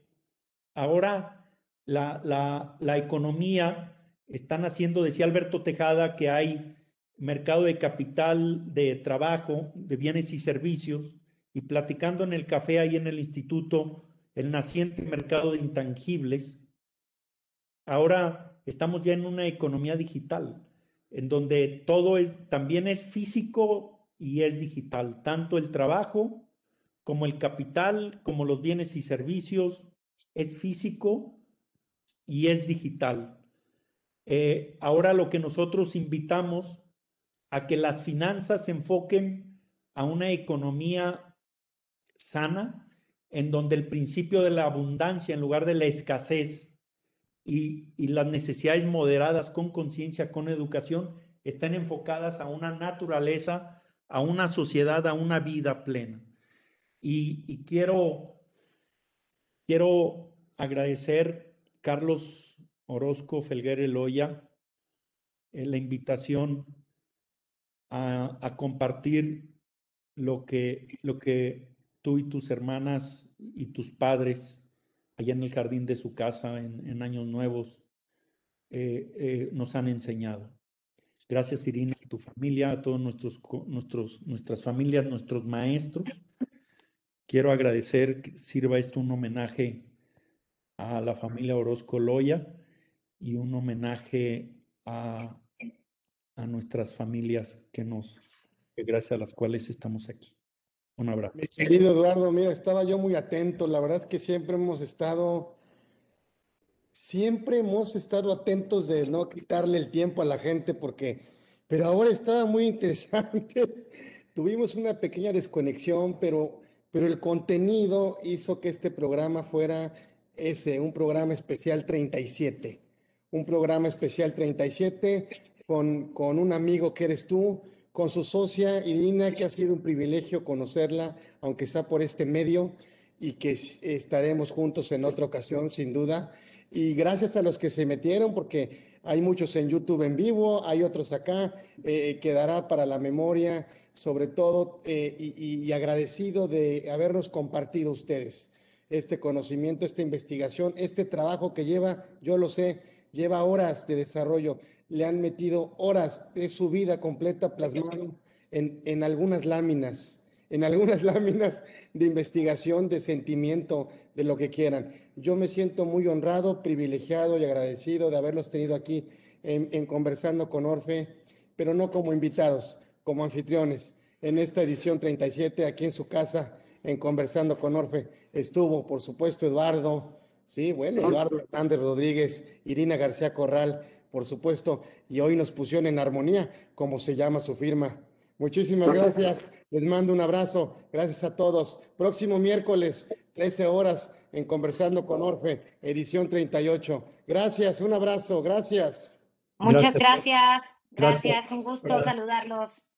ahora la, la, la economía están haciendo, decía Alberto Tejada, que hay mercado de capital, de trabajo, de bienes y servicios, y platicando en el café ahí en el instituto, el naciente mercado de intangibles, Ahora estamos ya en una economía digital, en donde todo es, también es físico y es digital, tanto el trabajo como el capital, como los bienes y servicios, es físico y es digital. Eh, ahora lo que nosotros invitamos a que las finanzas se enfoquen a una economía sana, en donde el principio de la abundancia en lugar de la escasez y, las necesidades moderadas con conciencia, con educación, están enfocadas a una naturaleza, a una sociedad, a una vida plena. Y, quiero, quiero agradecer, Carlos Orozco Felguere Loya, eh, la invitación a, a, compartir lo que, lo que tú y tus hermanas y tus padres allá en el jardín de su casa en, en Años Nuevos eh, eh, nos han enseñado. Gracias, Irina, a tu familia, a todos nuestros, nuestros, nuestras familias, nuestros maestros. Quiero agradecer que sirva esto un homenaje a la familia Orozco Loya y un homenaje a, a nuestras familias que nos, que gracias a las cuales estamos aquí. Un abrazo. Querido Eduardo, mira, estaba yo muy atento. La verdad es que siempre hemos estado, siempre hemos estado atentos de no quitarle el tiempo a la gente porque, pero ahora estaba muy interesante. Tuvimos una pequeña desconexión, pero, pero el contenido hizo que este programa fuera ese, un programa especial 37. Un programa especial 37 con, con un amigo que eres tú, con su socia Irina, que ha sido un privilegio conocerla, aunque está por este medio, y que estaremos juntos en otra ocasión, sin duda. Y gracias a los que se metieron, porque hay muchos en YouTube en vivo, hay otros acá, eh, quedará para la memoria, sobre todo, eh, y, y agradecido de habernos compartido ustedes este conocimiento, esta investigación, este trabajo que lleva, yo lo sé, lleva horas de desarrollo le han metido horas de su vida completa plasmado en, en algunas láminas, en algunas láminas de investigación, de sentimiento, de lo que quieran. Yo me siento muy honrado, privilegiado y agradecido de haberlos tenido aquí en, en Conversando con Orfe, pero no como invitados, como anfitriones. En esta edición 37, aquí en su casa, en Conversando con Orfe, estuvo, por supuesto, Eduardo, sí, bueno, Eduardo Hernández Rodríguez, Irina García Corral, por supuesto, y hoy nos pusieron en armonía, como se llama su firma. Muchísimas gracias, les mando un abrazo, gracias a todos. Próximo miércoles, 13 horas, en Conversando con Orfe, edición 38. Gracias, un abrazo, gracias. Muchas gracias, gracias, gracias. un gusto gracias. saludarlos.